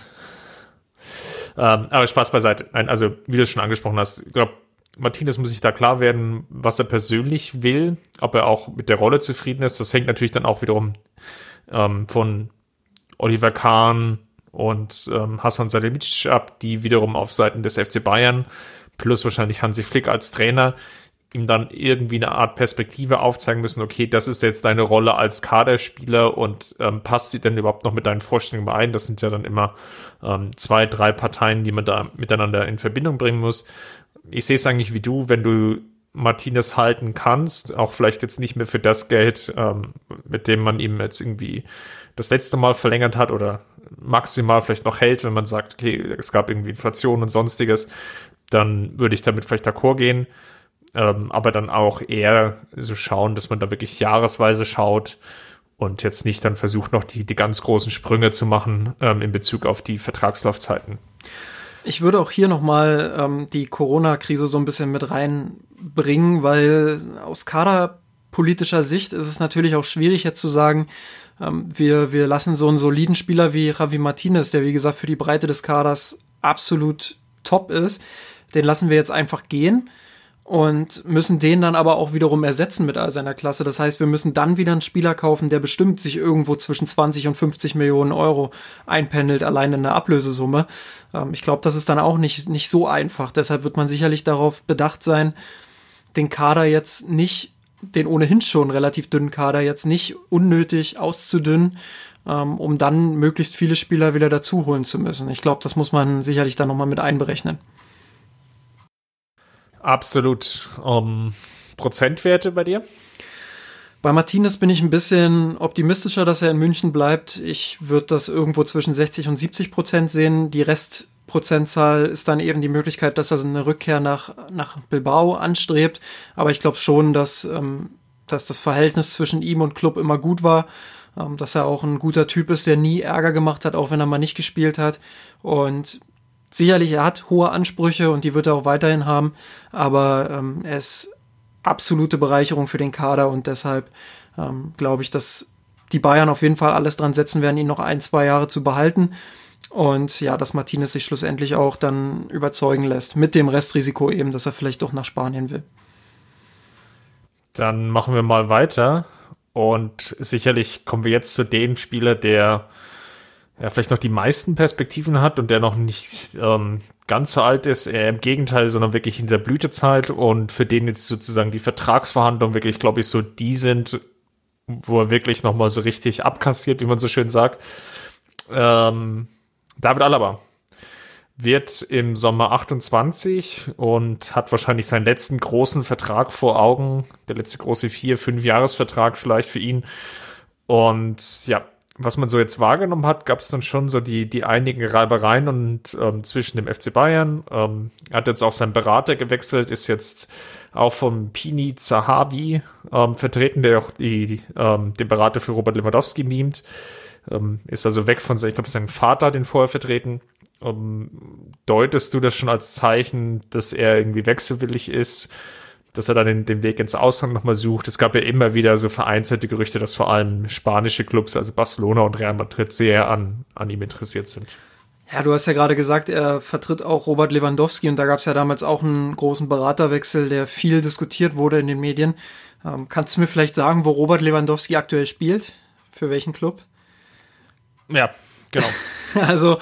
Ähm, aber Spaß beiseite. Nein, also, wie du es schon angesprochen hast, ich glaube, Martinez muss sich da klar werden, was er persönlich will, ob er auch mit der Rolle zufrieden ist. Das hängt natürlich dann auch wiederum ähm, von Oliver Kahn und ähm, Hassan Salimic ab, die wiederum auf Seiten des FC Bayern plus wahrscheinlich Hansi Flick als Trainer ihm dann irgendwie eine Art Perspektive aufzeigen müssen, okay, das ist jetzt deine Rolle als Kaderspieler und ähm, passt sie denn überhaupt noch mit deinen Vorstellungen ein? Das sind ja dann immer ähm, zwei, drei Parteien, die man da miteinander in Verbindung bringen muss. Ich sehe es eigentlich wie du, wenn du Martinez halten kannst, auch vielleicht jetzt nicht mehr für das Geld, ähm, mit dem man ihm jetzt irgendwie das letzte Mal verlängert hat oder maximal vielleicht noch hält, wenn man sagt, okay, es gab irgendwie Inflation und sonstiges, dann würde ich damit vielleicht d'accord gehen ähm, aber dann auch eher so schauen, dass man da wirklich jahresweise schaut und jetzt nicht dann versucht, noch die, die ganz großen Sprünge zu machen ähm, in Bezug auf die Vertragslaufzeiten. Ich würde auch hier nochmal ähm, die Corona-Krise so ein bisschen mit reinbringen, weil aus kaderpolitischer Sicht ist es natürlich auch schwierig jetzt zu sagen, ähm, wir, wir lassen so einen soliden Spieler wie Javi Martinez, der wie gesagt für die Breite des Kaders absolut top ist, den lassen wir jetzt einfach gehen und müssen den dann aber auch wiederum ersetzen mit all seiner Klasse. Das heißt, wir müssen dann wieder einen Spieler kaufen, der bestimmt sich irgendwo zwischen 20 und 50 Millionen Euro einpendelt, allein in der Ablösesumme. Ähm, ich glaube, das ist dann auch nicht, nicht so einfach. Deshalb wird man sicherlich darauf bedacht sein, den Kader jetzt nicht, den ohnehin schon relativ dünnen Kader jetzt nicht unnötig auszudünnen, ähm, um dann möglichst viele Spieler wieder dazu holen zu müssen. Ich glaube, das muss man sicherlich dann nochmal mit einberechnen. Absolut. Um, Prozentwerte bei dir? Bei Martinez bin ich ein bisschen optimistischer, dass er in München bleibt. Ich würde das irgendwo zwischen 60 und 70 Prozent sehen. Die Restprozentzahl ist dann eben die Möglichkeit, dass er so eine Rückkehr nach, nach Bilbao anstrebt. Aber ich glaube schon, dass, ähm, dass das Verhältnis zwischen ihm und Club immer gut war. Ähm, dass er auch ein guter Typ ist, der nie Ärger gemacht hat, auch wenn er mal nicht gespielt hat. Und sicherlich, er hat hohe Ansprüche und die wird er auch weiterhin haben, aber ähm, er ist absolute Bereicherung für den Kader und deshalb ähm, glaube ich, dass die Bayern auf jeden Fall alles dran setzen werden, ihn noch ein, zwei Jahre zu behalten. Und ja, dass Martinez sich schlussendlich auch dann überzeugen lässt, mit dem Restrisiko eben, dass er vielleicht doch nach Spanien will. Dann machen wir mal weiter. Und sicherlich kommen wir jetzt zu dem Spieler, der ja, vielleicht noch die meisten Perspektiven hat und der noch nicht ähm, ganz so alt ist, eher im Gegenteil, sondern wirklich in der Blütezeit und für den jetzt sozusagen die Vertragsverhandlungen wirklich, glaube ich, so die sind, wo er wirklich nochmal so richtig abkassiert, wie man so schön sagt. Ähm, David Alaba wird im Sommer 28 und hat wahrscheinlich seinen letzten großen Vertrag vor Augen, der letzte große vier, fünf Jahresvertrag vielleicht für ihn. Und ja, was man so jetzt wahrgenommen hat, gab es dann schon so die, die einigen Reibereien und ähm, zwischen dem FC Bayern. Ähm, hat jetzt auch seinen Berater gewechselt, ist jetzt auch vom Pini Zahavi ähm, vertreten, der auch die, die ähm, den Berater für Robert Lewandowski mimt. Ähm, ist also weg von, ich glaube, sein Vater den vorher vertreten. Ähm, deutest du das schon als Zeichen, dass er irgendwie wechselwillig ist? Dass er dann den, den Weg ins Ausland nochmal sucht. Es gab ja immer wieder so vereinzelte Gerüchte, dass vor allem spanische Clubs, also Barcelona und Real Madrid, sehr an, an ihm interessiert sind. Ja, du hast ja gerade gesagt, er vertritt auch Robert Lewandowski und da gab es ja damals auch einen großen Beraterwechsel, der viel diskutiert wurde in den Medien. Ähm, kannst du mir vielleicht sagen, wo Robert Lewandowski aktuell spielt? Für welchen Club? Ja, genau. also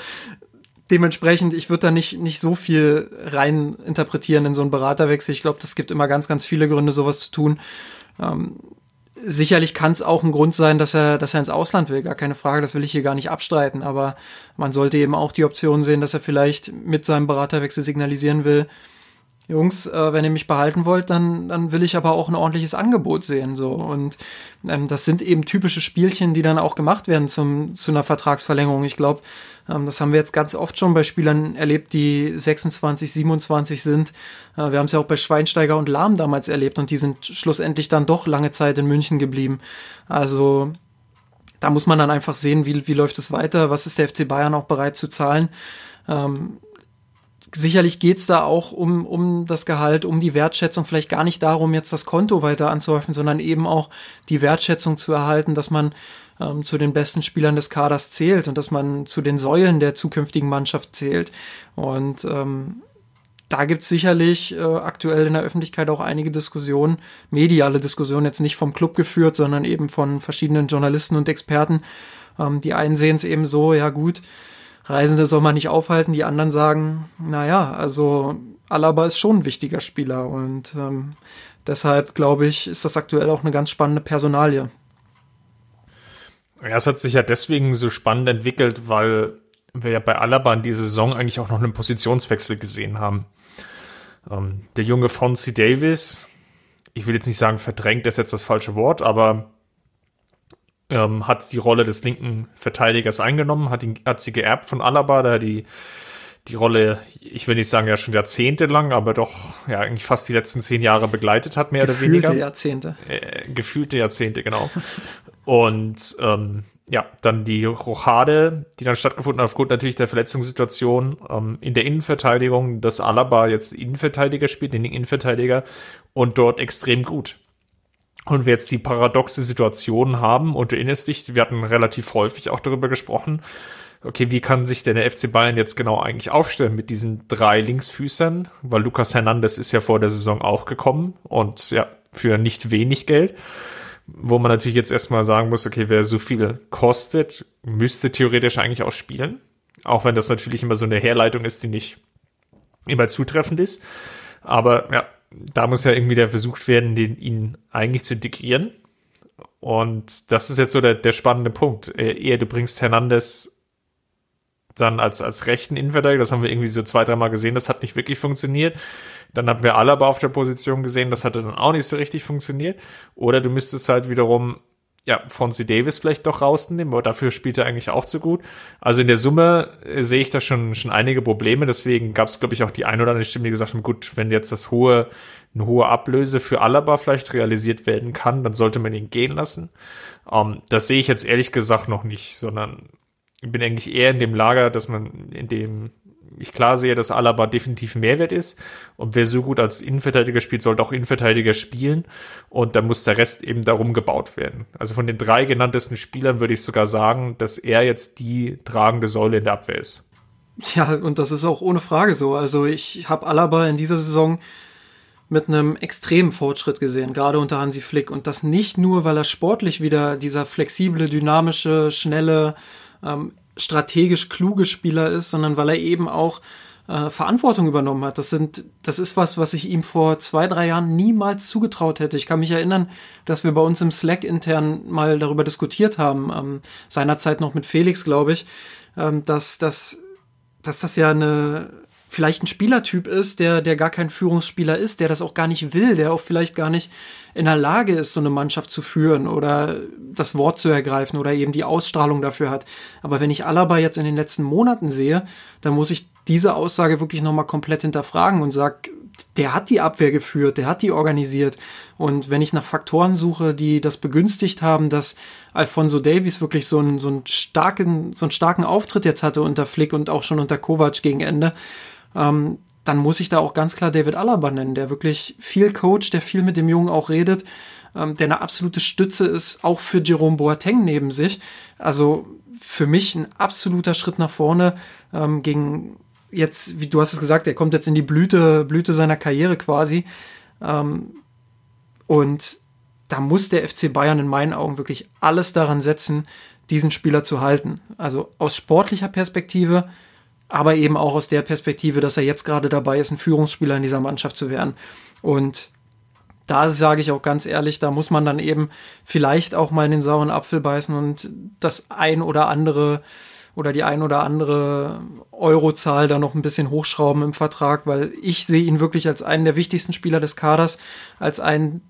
dementsprechend, ich würde da nicht, nicht so viel rein interpretieren in so einen Beraterwechsel. Ich glaube, das gibt immer ganz, ganz viele Gründe, sowas zu tun. Ähm, sicherlich kann es auch ein Grund sein, dass er, dass er ins Ausland will, gar keine Frage, das will ich hier gar nicht abstreiten, aber man sollte eben auch die Option sehen, dass er vielleicht mit seinem Beraterwechsel signalisieren will, Jungs, äh, wenn ihr mich behalten wollt, dann, dann will ich aber auch ein ordentliches Angebot sehen. So. Und ähm, das sind eben typische Spielchen, die dann auch gemacht werden zum, zu einer Vertragsverlängerung. Ich glaube, ähm, das haben wir jetzt ganz oft schon bei Spielern erlebt, die 26, 27 sind. Äh, wir haben es ja auch bei Schweinsteiger und Lahm damals erlebt und die sind schlussendlich dann doch lange Zeit in München geblieben. Also da muss man dann einfach sehen, wie, wie läuft es weiter, was ist der FC Bayern auch bereit zu zahlen. Ähm, sicherlich geht's da auch um, um das Gehalt, um die Wertschätzung, vielleicht gar nicht darum, jetzt das Konto weiter anzuhäufen, sondern eben auch die Wertschätzung zu erhalten, dass man ähm, zu den besten Spielern des Kaders zählt und dass man zu den Säulen der zukünftigen Mannschaft zählt. Und ähm, da gibt's sicherlich äh, aktuell in der Öffentlichkeit auch einige Diskussionen, mediale Diskussionen, jetzt nicht vom Club geführt, sondern eben von verschiedenen Journalisten und Experten. Ähm, die einen sehen es eben so, ja gut, Reisende soll man nicht aufhalten. Die anderen sagen, naja, also Alaba ist schon ein wichtiger Spieler und ähm, deshalb glaube ich, ist das aktuell auch eine ganz spannende Personalie. Ja, es hat sich ja deswegen so spannend entwickelt, weil wir ja bei Alaba in dieser Saison eigentlich auch noch einen Positionswechsel gesehen haben. Ähm, der junge Fonzie Davis, ich will jetzt nicht sagen verdrängt, ist jetzt das falsche Wort, aber ähm, hat die Rolle des linken Verteidigers eingenommen, hat, ihn, hat sie geerbt von Alaba, der die, die Rolle, ich will nicht sagen ja schon Jahrzehnte lang, aber doch ja eigentlich fast die letzten zehn Jahre begleitet hat, mehr gefühlte oder weniger. Gefühlte Jahrzehnte. Äh, gefühlte Jahrzehnte, genau. Und ähm, ja, dann die Rochade, die dann stattgefunden hat, aufgrund natürlich der Verletzungssituation ähm, in der Innenverteidigung, dass Alaba jetzt Innenverteidiger spielt, den Innenverteidiger, und dort extrem gut. Und wir jetzt die paradoxe Situation haben, und du erinnerst dich, wir hatten relativ häufig auch darüber gesprochen, okay, wie kann sich denn der FC Bayern jetzt genau eigentlich aufstellen mit diesen drei Linksfüßern? Weil Lukas Hernandez ist ja vor der Saison auch gekommen und ja, für nicht wenig Geld. Wo man natürlich jetzt erstmal sagen muss, okay, wer so viel kostet, müsste theoretisch eigentlich auch spielen. Auch wenn das natürlich immer so eine Herleitung ist, die nicht immer zutreffend ist. Aber ja, da muss ja irgendwie der versucht werden, den, ihn eigentlich zu integrieren. Und das ist jetzt so der, der spannende Punkt. Eher du bringst Hernandez dann als, als rechten Innenverteidiger, das haben wir irgendwie so zwei, dreimal gesehen, das hat nicht wirklich funktioniert. Dann haben wir Alaba auf der Position gesehen, das hatte dann auch nicht so richtig funktioniert. Oder du müsstest halt wiederum, ja, Fonzie Davis vielleicht doch rausnehmen, aber dafür spielt er eigentlich auch zu gut. Also in der Summe äh, sehe ich da schon, schon einige Probleme, deswegen gab es, glaube ich, auch die ein oder andere Stimme, die gesagt haben, gut, wenn jetzt das hohe, eine hohe Ablöse für Alaba vielleicht realisiert werden kann, dann sollte man ihn gehen lassen. Ähm, das sehe ich jetzt ehrlich gesagt noch nicht, sondern ich bin eigentlich eher in dem Lager, dass man in dem ich klar sehe, dass Alaba definitiv Mehrwert ist. Und wer so gut als Innenverteidiger spielt, sollte auch Innenverteidiger spielen. Und dann muss der Rest eben darum gebaut werden. Also von den drei genanntesten Spielern würde ich sogar sagen, dass er jetzt die tragende Säule in der Abwehr ist. Ja, und das ist auch ohne Frage so. Also ich habe Alaba in dieser Saison mit einem extremen Fortschritt gesehen, gerade unter Hansi Flick. Und das nicht nur, weil er sportlich wieder dieser flexible, dynamische, schnelle, ähm, strategisch kluge Spieler ist, sondern weil er eben auch äh, Verantwortung übernommen hat. Das sind, das ist was, was ich ihm vor zwei, drei Jahren niemals zugetraut hätte. Ich kann mich erinnern, dass wir bei uns im Slack intern mal darüber diskutiert haben, ähm, seinerzeit noch mit Felix, glaube ich, ähm, dass, dass, dass das ja eine, vielleicht ein Spielertyp ist, der, der gar kein Führungsspieler ist, der das auch gar nicht will, der auch vielleicht gar nicht in der Lage ist, so eine Mannschaft zu führen oder das Wort zu ergreifen oder eben die Ausstrahlung dafür hat. Aber wenn ich Alaba jetzt in den letzten Monaten sehe, dann muss ich diese Aussage wirklich nochmal komplett hinterfragen und sag, der hat die Abwehr geführt, der hat die organisiert. Und wenn ich nach Faktoren suche, die das begünstigt haben, dass Alfonso Davies wirklich so einen, so einen starken, so einen starken Auftritt jetzt hatte unter Flick und auch schon unter Kovac gegen Ende, ähm, dann muss ich da auch ganz klar David Alaba nennen, der wirklich viel coacht, der viel mit dem Jungen auch redet, ähm, der eine absolute Stütze ist, auch für Jerome Boateng neben sich. Also für mich ein absoluter Schritt nach vorne ähm, gegen jetzt, wie du hast es gesagt, er kommt jetzt in die Blüte, Blüte seiner Karriere quasi. Ähm, und da muss der FC Bayern in meinen Augen wirklich alles daran setzen, diesen Spieler zu halten. Also aus sportlicher Perspektive, aber eben auch aus der Perspektive, dass er jetzt gerade dabei ist, ein Führungsspieler in dieser Mannschaft zu werden. Und da sage ich auch ganz ehrlich, da muss man dann eben vielleicht auch mal in den sauren Apfel beißen und das ein oder andere oder die ein oder andere Eurozahl da noch ein bisschen hochschrauben im Vertrag, weil ich sehe ihn wirklich als einen der wichtigsten Spieler des Kaders, als einen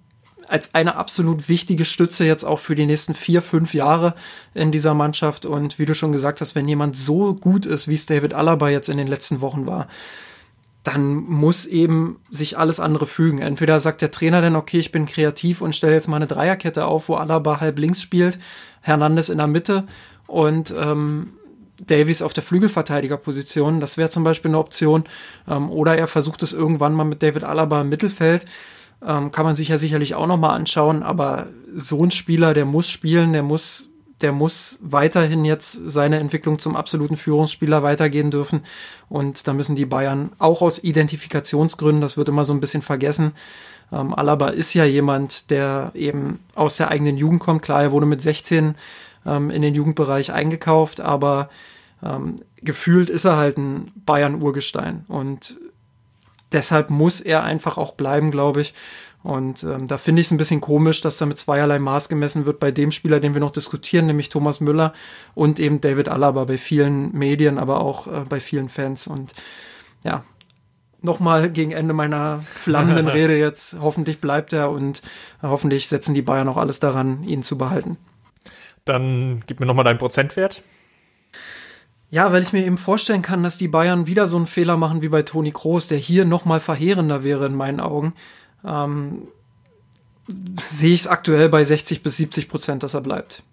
als eine absolut wichtige Stütze jetzt auch für die nächsten vier, fünf Jahre in dieser Mannschaft. Und wie du schon gesagt hast, wenn jemand so gut ist, wie es David Alaba jetzt in den letzten Wochen war, dann muss eben sich alles andere fügen. Entweder sagt der Trainer dann, okay, ich bin kreativ und stelle jetzt mal eine Dreierkette auf, wo Alaba halb links spielt, Hernandez in der Mitte und ähm, Davies auf der Flügelverteidigerposition. Das wäre zum Beispiel eine Option. Ähm, oder er versucht es irgendwann mal mit David Alaba im Mittelfeld. Ähm, kann man sich ja sicherlich auch nochmal anschauen, aber so ein Spieler, der muss spielen, der muss, der muss weiterhin jetzt seine Entwicklung zum absoluten Führungsspieler weitergehen dürfen. Und da müssen die Bayern auch aus Identifikationsgründen, das wird immer so ein bisschen vergessen. Ähm, Alaba ist ja jemand, der eben aus der eigenen Jugend kommt. Klar, er wurde mit 16 ähm, in den Jugendbereich eingekauft, aber ähm, gefühlt ist er halt ein Bayern-Urgestein. Und deshalb muss er einfach auch bleiben, glaube ich. Und ähm, da finde ich es ein bisschen komisch, dass da mit zweierlei Maß gemessen wird bei dem Spieler, den wir noch diskutieren, nämlich Thomas Müller und eben David Alaba bei vielen Medien, aber auch äh, bei vielen Fans. Und ja, nochmal gegen Ende meiner flammenden Rede jetzt, hoffentlich bleibt er und hoffentlich setzen die Bayern auch alles daran, ihn zu behalten. Dann gib mir nochmal deinen Prozentwert. Ja, weil ich mir eben vorstellen kann, dass die Bayern wieder so einen Fehler machen wie bei Toni Kroos, der hier noch mal verheerender wäre in meinen Augen. Ähm, sehe ich es aktuell bei 60 bis 70 Prozent, dass er bleibt.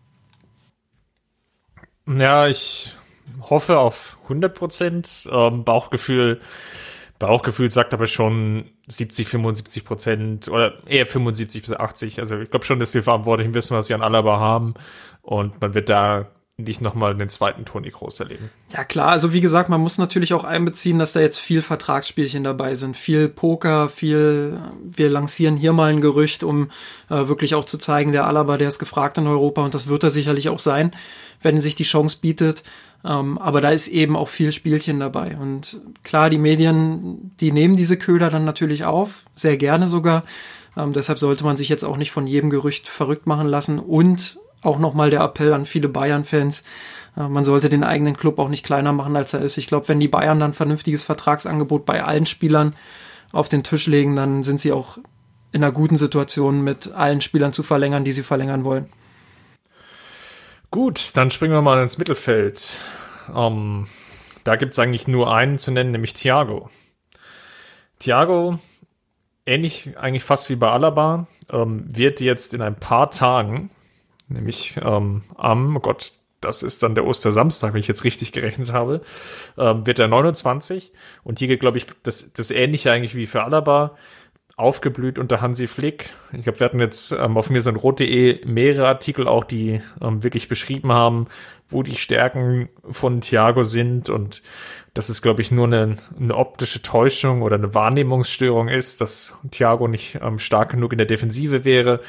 Ja, ich hoffe auf 100 Prozent. Ähm, Bauchgefühl, Bauchgefühl sagt aber schon 70, 75 Prozent oder eher 75 bis 80. Also ich glaube schon, dass die Verantwortlichen wissen, was sie an Alaba haben und man wird da nicht nochmal den zweiten Toni Groß erleben. Ja klar, also wie gesagt, man muss natürlich auch einbeziehen, dass da jetzt viel Vertragsspielchen dabei sind, viel Poker, viel, wir lancieren hier mal ein Gerücht, um äh, wirklich auch zu zeigen, der Alaba, der ist gefragt in Europa und das wird er sicherlich auch sein, wenn sich die Chance bietet. Ähm, aber da ist eben auch viel Spielchen dabei. Und klar, die Medien, die nehmen diese Köder dann natürlich auf, sehr gerne sogar. Ähm, deshalb sollte man sich jetzt auch nicht von jedem Gerücht verrückt machen lassen und auch nochmal der Appell an viele Bayern-Fans. Äh, man sollte den eigenen Club auch nicht kleiner machen, als er ist. Ich glaube, wenn die Bayern dann vernünftiges Vertragsangebot bei allen Spielern auf den Tisch legen, dann sind sie auch in einer guten Situation, mit allen Spielern zu verlängern, die sie verlängern wollen. Gut, dann springen wir mal ins Mittelfeld. Ähm, da gibt es eigentlich nur einen zu nennen, nämlich Thiago. Thiago, ähnlich eigentlich fast wie bei Alaba, ähm, wird jetzt in ein paar Tagen nämlich ähm, am, oh Gott, das ist dann der Ostersamstag, wenn ich jetzt richtig gerechnet habe, ähm, wird er 29. Und hier geht, glaube ich, das, das Ähnliche eigentlich wie für Alaba aufgeblüht unter Hansi Flick. Ich glaube, wir hatten jetzt ähm, auf mir ein rot.de mehrere Artikel auch, die ähm, wirklich beschrieben haben, wo die Stärken von Thiago sind und dass es, glaube ich, nur eine, eine optische Täuschung oder eine Wahrnehmungsstörung ist, dass Thiago nicht ähm, stark genug in der Defensive wäre,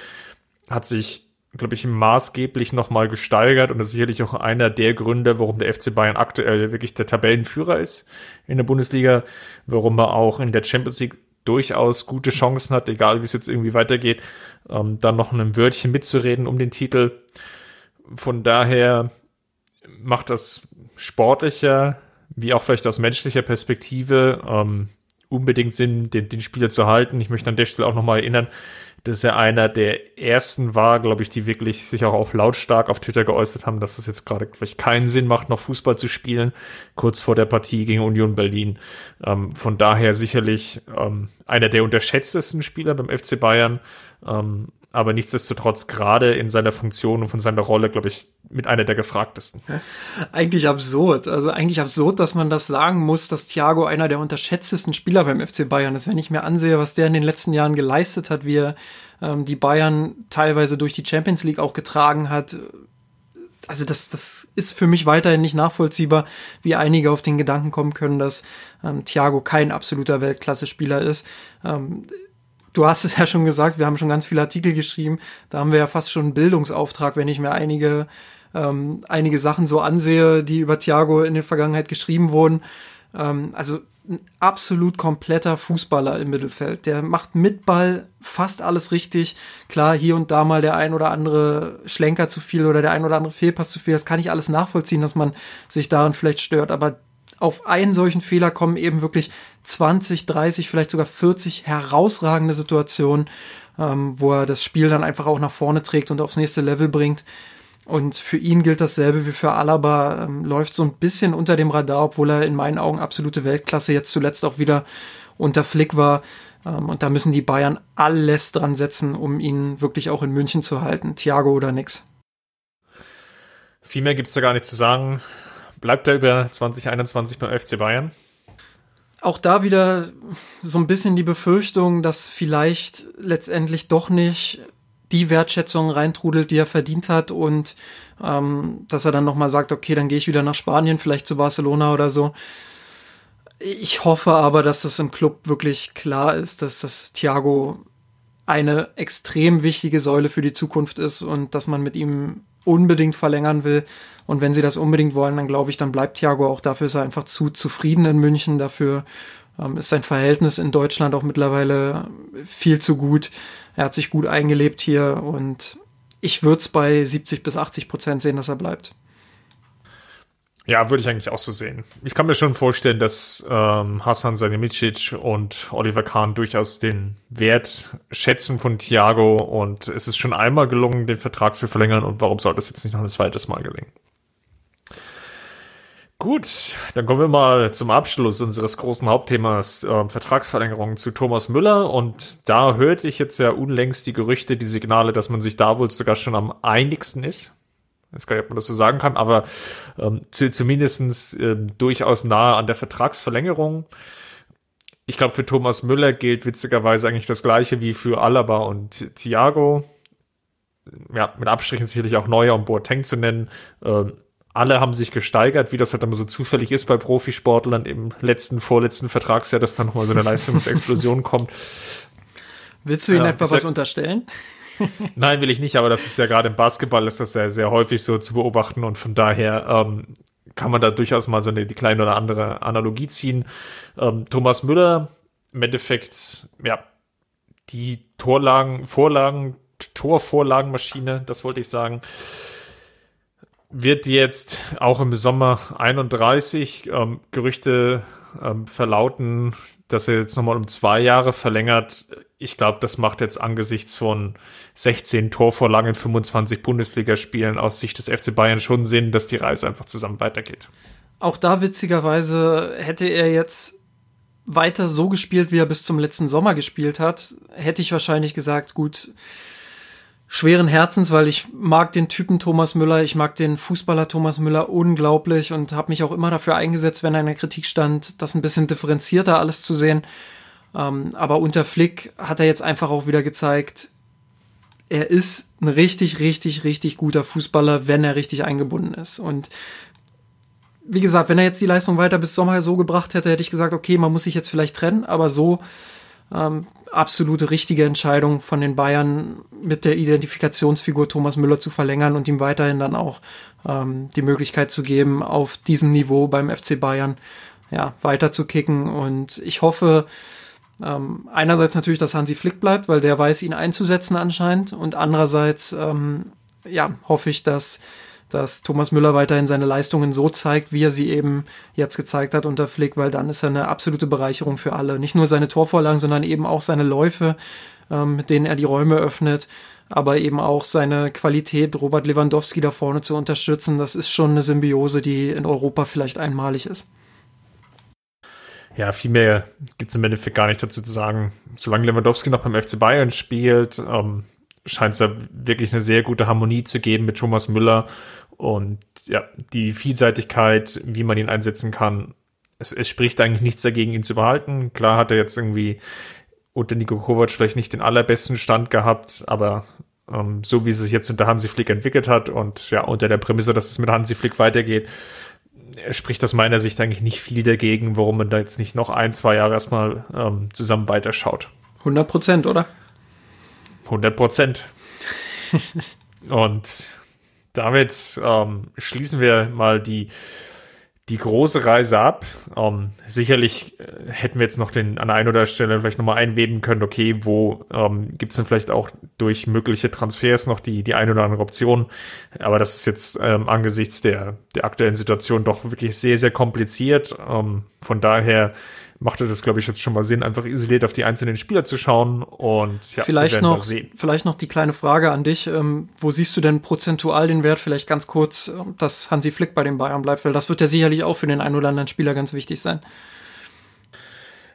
hat sich glaube ich, maßgeblich nochmal gesteigert und das ist sicherlich auch einer der Gründe, warum der FC Bayern aktuell wirklich der Tabellenführer ist in der Bundesliga, warum er auch in der Champions League durchaus gute Chancen hat, egal wie es jetzt irgendwie weitergeht, ähm, dann noch ein Wörtchen mitzureden um den Titel. Von daher macht das sportlicher, wie auch vielleicht aus menschlicher Perspektive, ähm, unbedingt Sinn, den, den Spieler zu halten. Ich möchte an der Stelle auch nochmal erinnern, dass er einer der ersten war, glaube ich, die wirklich sich auch auf lautstark auf Twitter geäußert haben, dass es jetzt gerade vielleicht keinen Sinn macht, noch Fußball zu spielen, kurz vor der Partie gegen Union Berlin. Ähm, von daher sicherlich ähm, einer der unterschätztesten Spieler beim FC Bayern. Ähm, aber nichtsdestotrotz gerade in seiner Funktion und von seiner Rolle, glaube ich, mit einer der gefragtesten. Eigentlich absurd. Also eigentlich absurd, dass man das sagen muss, dass Thiago einer der unterschätztesten Spieler beim FC Bayern ist. Wenn ich mir ansehe, was der in den letzten Jahren geleistet hat, wie er ähm, die Bayern teilweise durch die Champions League auch getragen hat. Also das, das ist für mich weiterhin nicht nachvollziehbar, wie einige auf den Gedanken kommen können, dass ähm, Thiago kein absoluter Weltklasse-Spieler ist. Ähm, du hast es ja schon gesagt, wir haben schon ganz viele Artikel geschrieben. Da haben wir ja fast schon einen Bildungsauftrag, wenn ich mir einige, ähm, einige Sachen so ansehe, die über Thiago in der Vergangenheit geschrieben wurden. Ähm, also ein absolut kompletter Fußballer im Mittelfeld. Der macht mit Ball fast alles richtig. Klar, hier und da mal der ein oder andere Schlenker zu viel oder der ein oder andere Fehlpass zu viel. Das kann ich alles nachvollziehen, dass man sich daran vielleicht stört. Aber auf einen solchen Fehler kommen eben wirklich 20, 30, vielleicht sogar 40 herausragende Situationen, ähm, wo er das Spiel dann einfach auch nach vorne trägt und aufs nächste Level bringt. Und für ihn gilt dasselbe wie für Alaba, ähm, läuft so ein bisschen unter dem Radar, obwohl er in meinen Augen absolute Weltklasse jetzt zuletzt auch wieder unter Flick war. Ähm, und da müssen die Bayern alles dran setzen, um ihn wirklich auch in München zu halten. Thiago oder nix. Viel mehr gibt's da gar nicht zu sagen. Bleibt er über 2021 beim FC Bayern? Auch da wieder so ein bisschen die Befürchtung, dass vielleicht letztendlich doch nicht die Wertschätzung reintrudelt, die er verdient hat und ähm, dass er dann nochmal sagt, okay, dann gehe ich wieder nach Spanien, vielleicht zu Barcelona oder so. Ich hoffe aber, dass das im Club wirklich klar ist, dass das Thiago eine extrem wichtige Säule für die Zukunft ist und dass man mit ihm unbedingt verlängern will. Und wenn sie das unbedingt wollen, dann glaube ich, dann bleibt Thiago auch dafür, ist er einfach zu zufrieden in München. Dafür ähm, ist sein Verhältnis in Deutschland auch mittlerweile viel zu gut. Er hat sich gut eingelebt hier und ich würde es bei 70 bis 80 Prozent sehen, dass er bleibt. Ja, würde ich eigentlich auch so sehen. Ich kann mir schon vorstellen, dass ähm, Hassan Salihamidzic und Oliver Kahn durchaus den Wert schätzen von Thiago und es ist schon einmal gelungen, den Vertrag zu verlängern und warum soll das jetzt nicht noch ein zweites Mal gelingen? Gut, dann kommen wir mal zum Abschluss unseres großen Hauptthemas äh, Vertragsverlängerung zu Thomas Müller und da hörte ich jetzt ja unlängst die Gerüchte, die Signale, dass man sich da wohl sogar schon am einigsten ist ich weiß gar nicht, ob man das so sagen kann, aber ähm, zu, zumindestens ähm, durchaus nahe an der Vertragsverlängerung. Ich glaube, für Thomas Müller gilt witzigerweise eigentlich das Gleiche wie für Alaba und Thiago. Ja, mit Abstrichen sicherlich auch Neuer und Boateng zu nennen. Ähm, alle haben sich gesteigert, wie das halt immer so zufällig ist bei Profisportlern im letzten, vorletzten Vertragsjahr, dass dann nochmal so eine Leistungsexplosion kommt. Willst du ihnen ja, etwa was unterstellen? Nein, will ich nicht, aber das ist ja gerade im Basketball ist das sehr, sehr häufig so zu beobachten und von daher ähm, kann man da durchaus mal so eine die kleine oder andere Analogie ziehen. Ähm, Thomas Müller, im Endeffekt, ja, die Torlagen, Vorlagen, Torvorlagenmaschine, das wollte ich sagen, wird jetzt auch im Sommer 31 ähm, Gerüchte ähm, verlauten, dass er jetzt nochmal um zwei Jahre verlängert. Ich glaube, das macht jetzt angesichts von 16 Torvorlagen in 25 Bundesligaspielen aus Sicht des FC Bayern schon Sinn, dass die Reise einfach zusammen weitergeht. Auch da witzigerweise hätte er jetzt weiter so gespielt, wie er bis zum letzten Sommer gespielt hat, hätte ich wahrscheinlich gesagt, gut, schweren Herzens, weil ich mag den Typen Thomas Müller, ich mag den Fußballer Thomas Müller unglaublich und habe mich auch immer dafür eingesetzt, wenn er in der Kritik stand, das ein bisschen differenzierter alles zu sehen. Ähm, aber unter Flick hat er jetzt einfach auch wieder gezeigt, er ist ein richtig, richtig, richtig guter Fußballer, wenn er richtig eingebunden ist. Und wie gesagt, wenn er jetzt die Leistung weiter bis Sommer so gebracht hätte, hätte ich gesagt, okay, man muss sich jetzt vielleicht trennen, aber so ähm, absolute richtige Entscheidung von den Bayern mit der Identifikationsfigur Thomas Müller zu verlängern und ihm weiterhin dann auch ähm, die Möglichkeit zu geben, auf diesem Niveau beim FC Bayern ja, weiter zu kicken. Und ich hoffe, ähm, einerseits natürlich, dass Hansi Flick bleibt, weil der weiß, ihn einzusetzen anscheinend. Und andererseits, ähm, ja, hoffe ich, dass dass Thomas Müller weiterhin seine Leistungen so zeigt, wie er sie eben jetzt gezeigt hat unter Flick, weil dann ist er eine absolute Bereicherung für alle. Nicht nur seine Torvorlagen, sondern eben auch seine Läufe, ähm, mit denen er die Räume öffnet, aber eben auch seine Qualität, Robert Lewandowski da vorne zu unterstützen. Das ist schon eine Symbiose, die in Europa vielleicht einmalig ist. Ja, viel mehr gibt es im Endeffekt gar nicht dazu zu sagen. Solange Lewandowski noch beim FC Bayern spielt, ähm, scheint es da wirklich eine sehr gute Harmonie zu geben mit Thomas Müller und ja, die Vielseitigkeit, wie man ihn einsetzen kann, es, es spricht eigentlich nichts dagegen, ihn zu behalten. Klar hat er jetzt irgendwie unter Nico Kovac vielleicht nicht den allerbesten Stand gehabt, aber ähm, so wie es sich jetzt unter Hansi Flick entwickelt hat und ja, unter der Prämisse, dass es mit Hansi Flick weitergeht, spricht aus meiner Sicht eigentlich nicht viel dagegen, warum man da jetzt nicht noch ein, zwei Jahre erstmal ähm, zusammen weiterschaut. 100 Prozent, oder? 100 Prozent. und damit ähm, schließen wir mal die, die große Reise ab. Ähm, sicherlich äh, hätten wir jetzt noch den an einer oder Stelle vielleicht nochmal einweben können, okay, wo ähm, gibt es denn vielleicht auch durch mögliche Transfers noch die, die eine oder andere Option. Aber das ist jetzt ähm, angesichts der, der aktuellen Situation doch wirklich sehr, sehr kompliziert. Ähm, von daher machte das, glaube ich, jetzt schon mal Sinn, einfach isoliert auf die einzelnen Spieler zu schauen und ja, vielleicht noch, vielleicht noch die kleine Frage an dich. Ähm, wo siehst du denn prozentual den Wert, vielleicht ganz kurz, ähm, dass Hansi Flick bei den Bayern bleibt? Weil das wird ja sicherlich auch für den einen oder anderen Spieler ganz wichtig sein.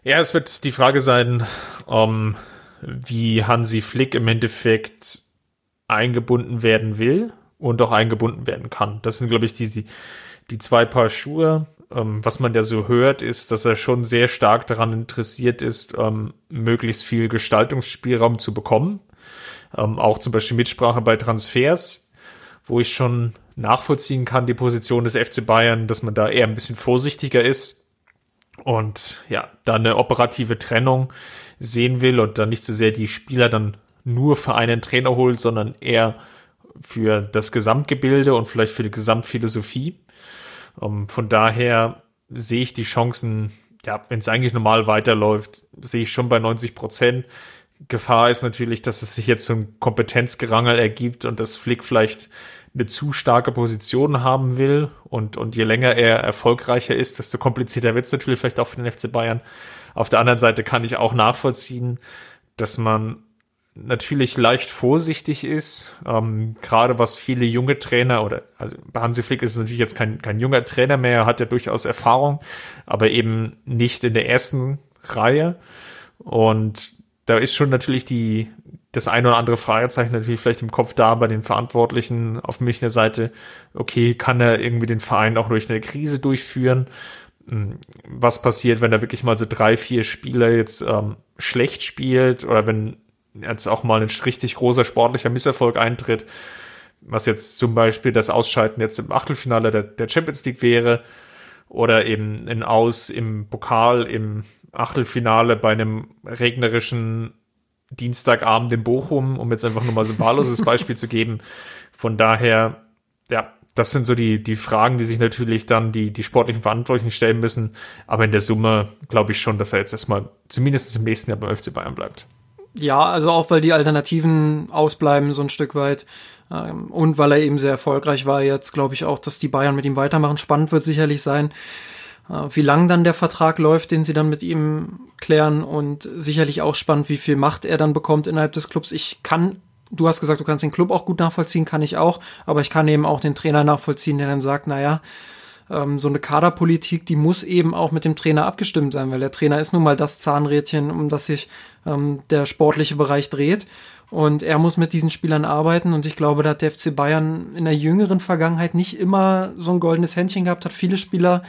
Ja, es wird die Frage sein, um, wie Hansi Flick im Endeffekt eingebunden werden will und auch eingebunden werden kann. Das sind, glaube ich, die, die, die zwei Paar Schuhe ähm, was man ja so hört, ist, dass er schon sehr stark daran interessiert ist, ähm, möglichst viel Gestaltungsspielraum zu bekommen. Ähm, auch zum Beispiel Mitsprache bei Transfers, wo ich schon nachvollziehen kann, die Position des FC Bayern, dass man da eher ein bisschen vorsichtiger ist und ja, da eine operative Trennung sehen will und dann nicht so sehr die Spieler dann nur für einen Trainer holt, sondern eher für das Gesamtgebilde und vielleicht für die Gesamtphilosophie. Um, ähm, von daher sehe ich die Chancen, ja, wenn es eigentlich normal weiterläuft, sehe ich schon bei 90 Prozent. Gefahr ist natürlich, dass es sich jetzt so ein Kompetenzgerangel ergibt und dass Flick vielleicht eine zu starke Position haben will und, und je länger er erfolgreicher ist, desto komplizierter wird es natürlich vielleicht auch für den FC Bayern. Auf der anderen Seite kann ich auch nachvollziehen, dass man natürlich leicht vorsichtig ist, ähm, gerade was viele junge Trainer oder also bei Hansi Flick ist es natürlich jetzt kein, kein junger Trainer mehr, hat ja durchaus Erfahrung, aber eben nicht in der ersten Reihe und da ist schon natürlich die das ein oder andere Fragezeichen natürlich vielleicht im Kopf da bei den Verantwortlichen auf Münchner Seite. Okay, kann er irgendwie den Verein auch durch eine Krise durchführen? Hm, was passiert, wenn er wirklich mal so drei, vier Spieler jetzt ähm, schlecht spielt oder wenn jetzt auch mal ein richtig großer sportlicher Misserfolg eintritt, was jetzt zum Beispiel das Ausschalten jetzt im Achtelfinale der, der Champions League wäre oder eben ein Aus im Pokal im Achtelfinale bei einem regnerischen Dienstagabend in Bochum, um jetzt einfach nur mal so ein wahlloses Beispiel zu geben. Von daher, ja, das sind so die, die Fragen, die sich natürlich dann die, die sportlichen Verantwortlichen stellen müssen. Aber in der Summe glaube ich schon, dass er jetzt erstmal zumindest im nächsten Jahr beim FC Bayern bleibt. Ja, also auch weil die Alternativen ausbleiben, so ein Stück weit. Ähm, und weil er eben sehr erfolgreich war jetzt, glaube ich auch, dass die Bayern mit ihm weitermachen. Spannend wird sicherlich sein, äh, wie lang dann der Vertrag läuft, den sie dann mit ihm klären. Und sicherlich auch spannend, wie viel Macht er dann bekommt innerhalb des Clubs. Ich kann du hast gesagt, du kannst den Club auch gut nachvollziehen, kann ich auch, aber ich kann eben auch den Trainer nachvollziehen, der dann sagt, naja, ähm, so eine Kaderpolitik, die muss eben auch mit dem Trainer abgestimmt sein, weil der Trainer ist nun mal das Zahnrädchen, um das sich ähm, der sportliche Bereich dreht. Und er muss mit diesen Spielern arbeiten. Und ich glaube, da hat der FC Bayern in der jüngeren Vergangenheit nicht immer so ein goldenes Händchen gehabt, hat viele Spieler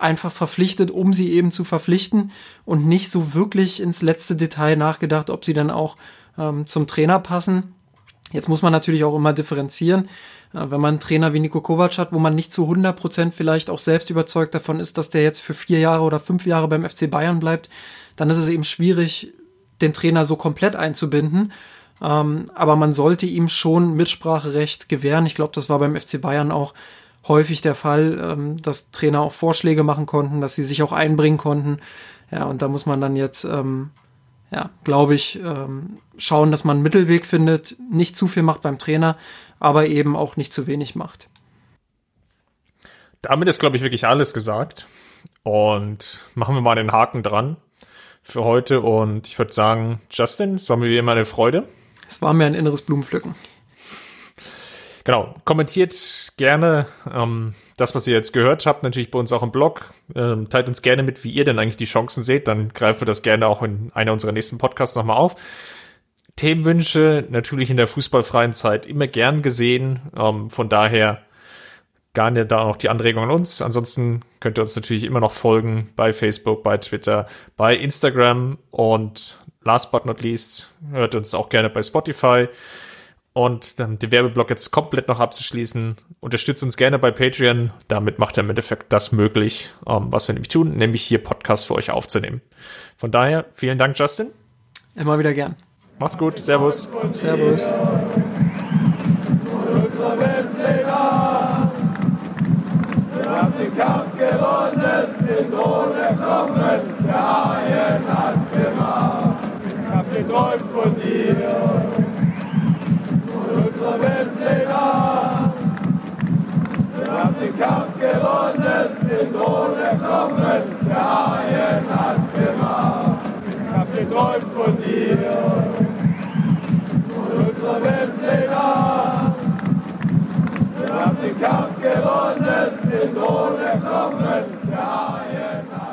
einfach verpflichtet, um sie eben zu verpflichten und nicht so wirklich ins letzte Detail nachgedacht, ob sie dann auch ähm, zum Trainer passen. Jetzt muss man natürlich auch immer differenzieren. Äh, wenn man einen Trainer wie Nico Kovac hat, wo man nicht zu 100 Prozent vielleicht auch selbst überzeugt davon ist, dass der jetzt für vier Jahre oder fünf Jahre beim FC Bayern bleibt, dann ist es eben schwierig, den Trainer so komplett einzubinden. Ähm, aber man sollte ihm schon Mitspracherecht gewähren. Ich glaube, das war beim FC Bayern auch häufig der Fall, ähm, dass Trainer auch Vorschläge machen konnten, dass sie sich auch einbringen konnten. Ja, und da muss man dann jetzt ähm, ja, glaube ich, ähm, schauen, dass man einen Mittelweg findet, nicht zu viel macht beim Trainer, aber eben auch nicht zu wenig macht. Damit ist, glaube ich, wirklich alles gesagt. Und machen wir mal den Haken dran für heute. Und ich würde sagen, Justin, es war mir wie immer eine Freude. Es war mir ein inneres Blumenpflücken. Genau, kommentiert gerne ähm, das, was ihr jetzt gehört habt, natürlich bei uns auch im Blog. Ähm, teilt uns gerne mit, wie ihr denn eigentlich die Chancen seht. Dann greifen wir das gerne auch in einer unserer nächsten Podcasts nochmal auf. Themenwünsche natürlich in der fußballfreien Zeit immer gern gesehen. Ähm, von daher gerne da auch die Anregung an uns. Ansonsten könnt ihr uns natürlich immer noch folgen bei Facebook, bei Twitter, bei Instagram und last but not least hört uns auch gerne bei Spotify. Und ähm, den Werbeblock jetzt komplett noch abzuschließen, unterstützt uns gerne bei Patreon. Damit macht er im Endeffekt das möglich, ähm, was wir nämlich tun, nämlich hier Podcasts für euch aufzunehmen. Von daher, vielen Dank, Justin. Immer wieder gern. Macht's gut. Servus. Servus. den Kampf gewonnen, den Thron erklommen, der Haien hat's gemacht. Ich hab geträumt von dir. Kampf gewonnen, mit ohne Kommen, der Haien hat's gemacht. Ich hab geträumt von dir, von unserer Wembley-Nacht. Wir haben den Kampf gewonnen, mit ohne Kommen, der Haien hat's gemacht.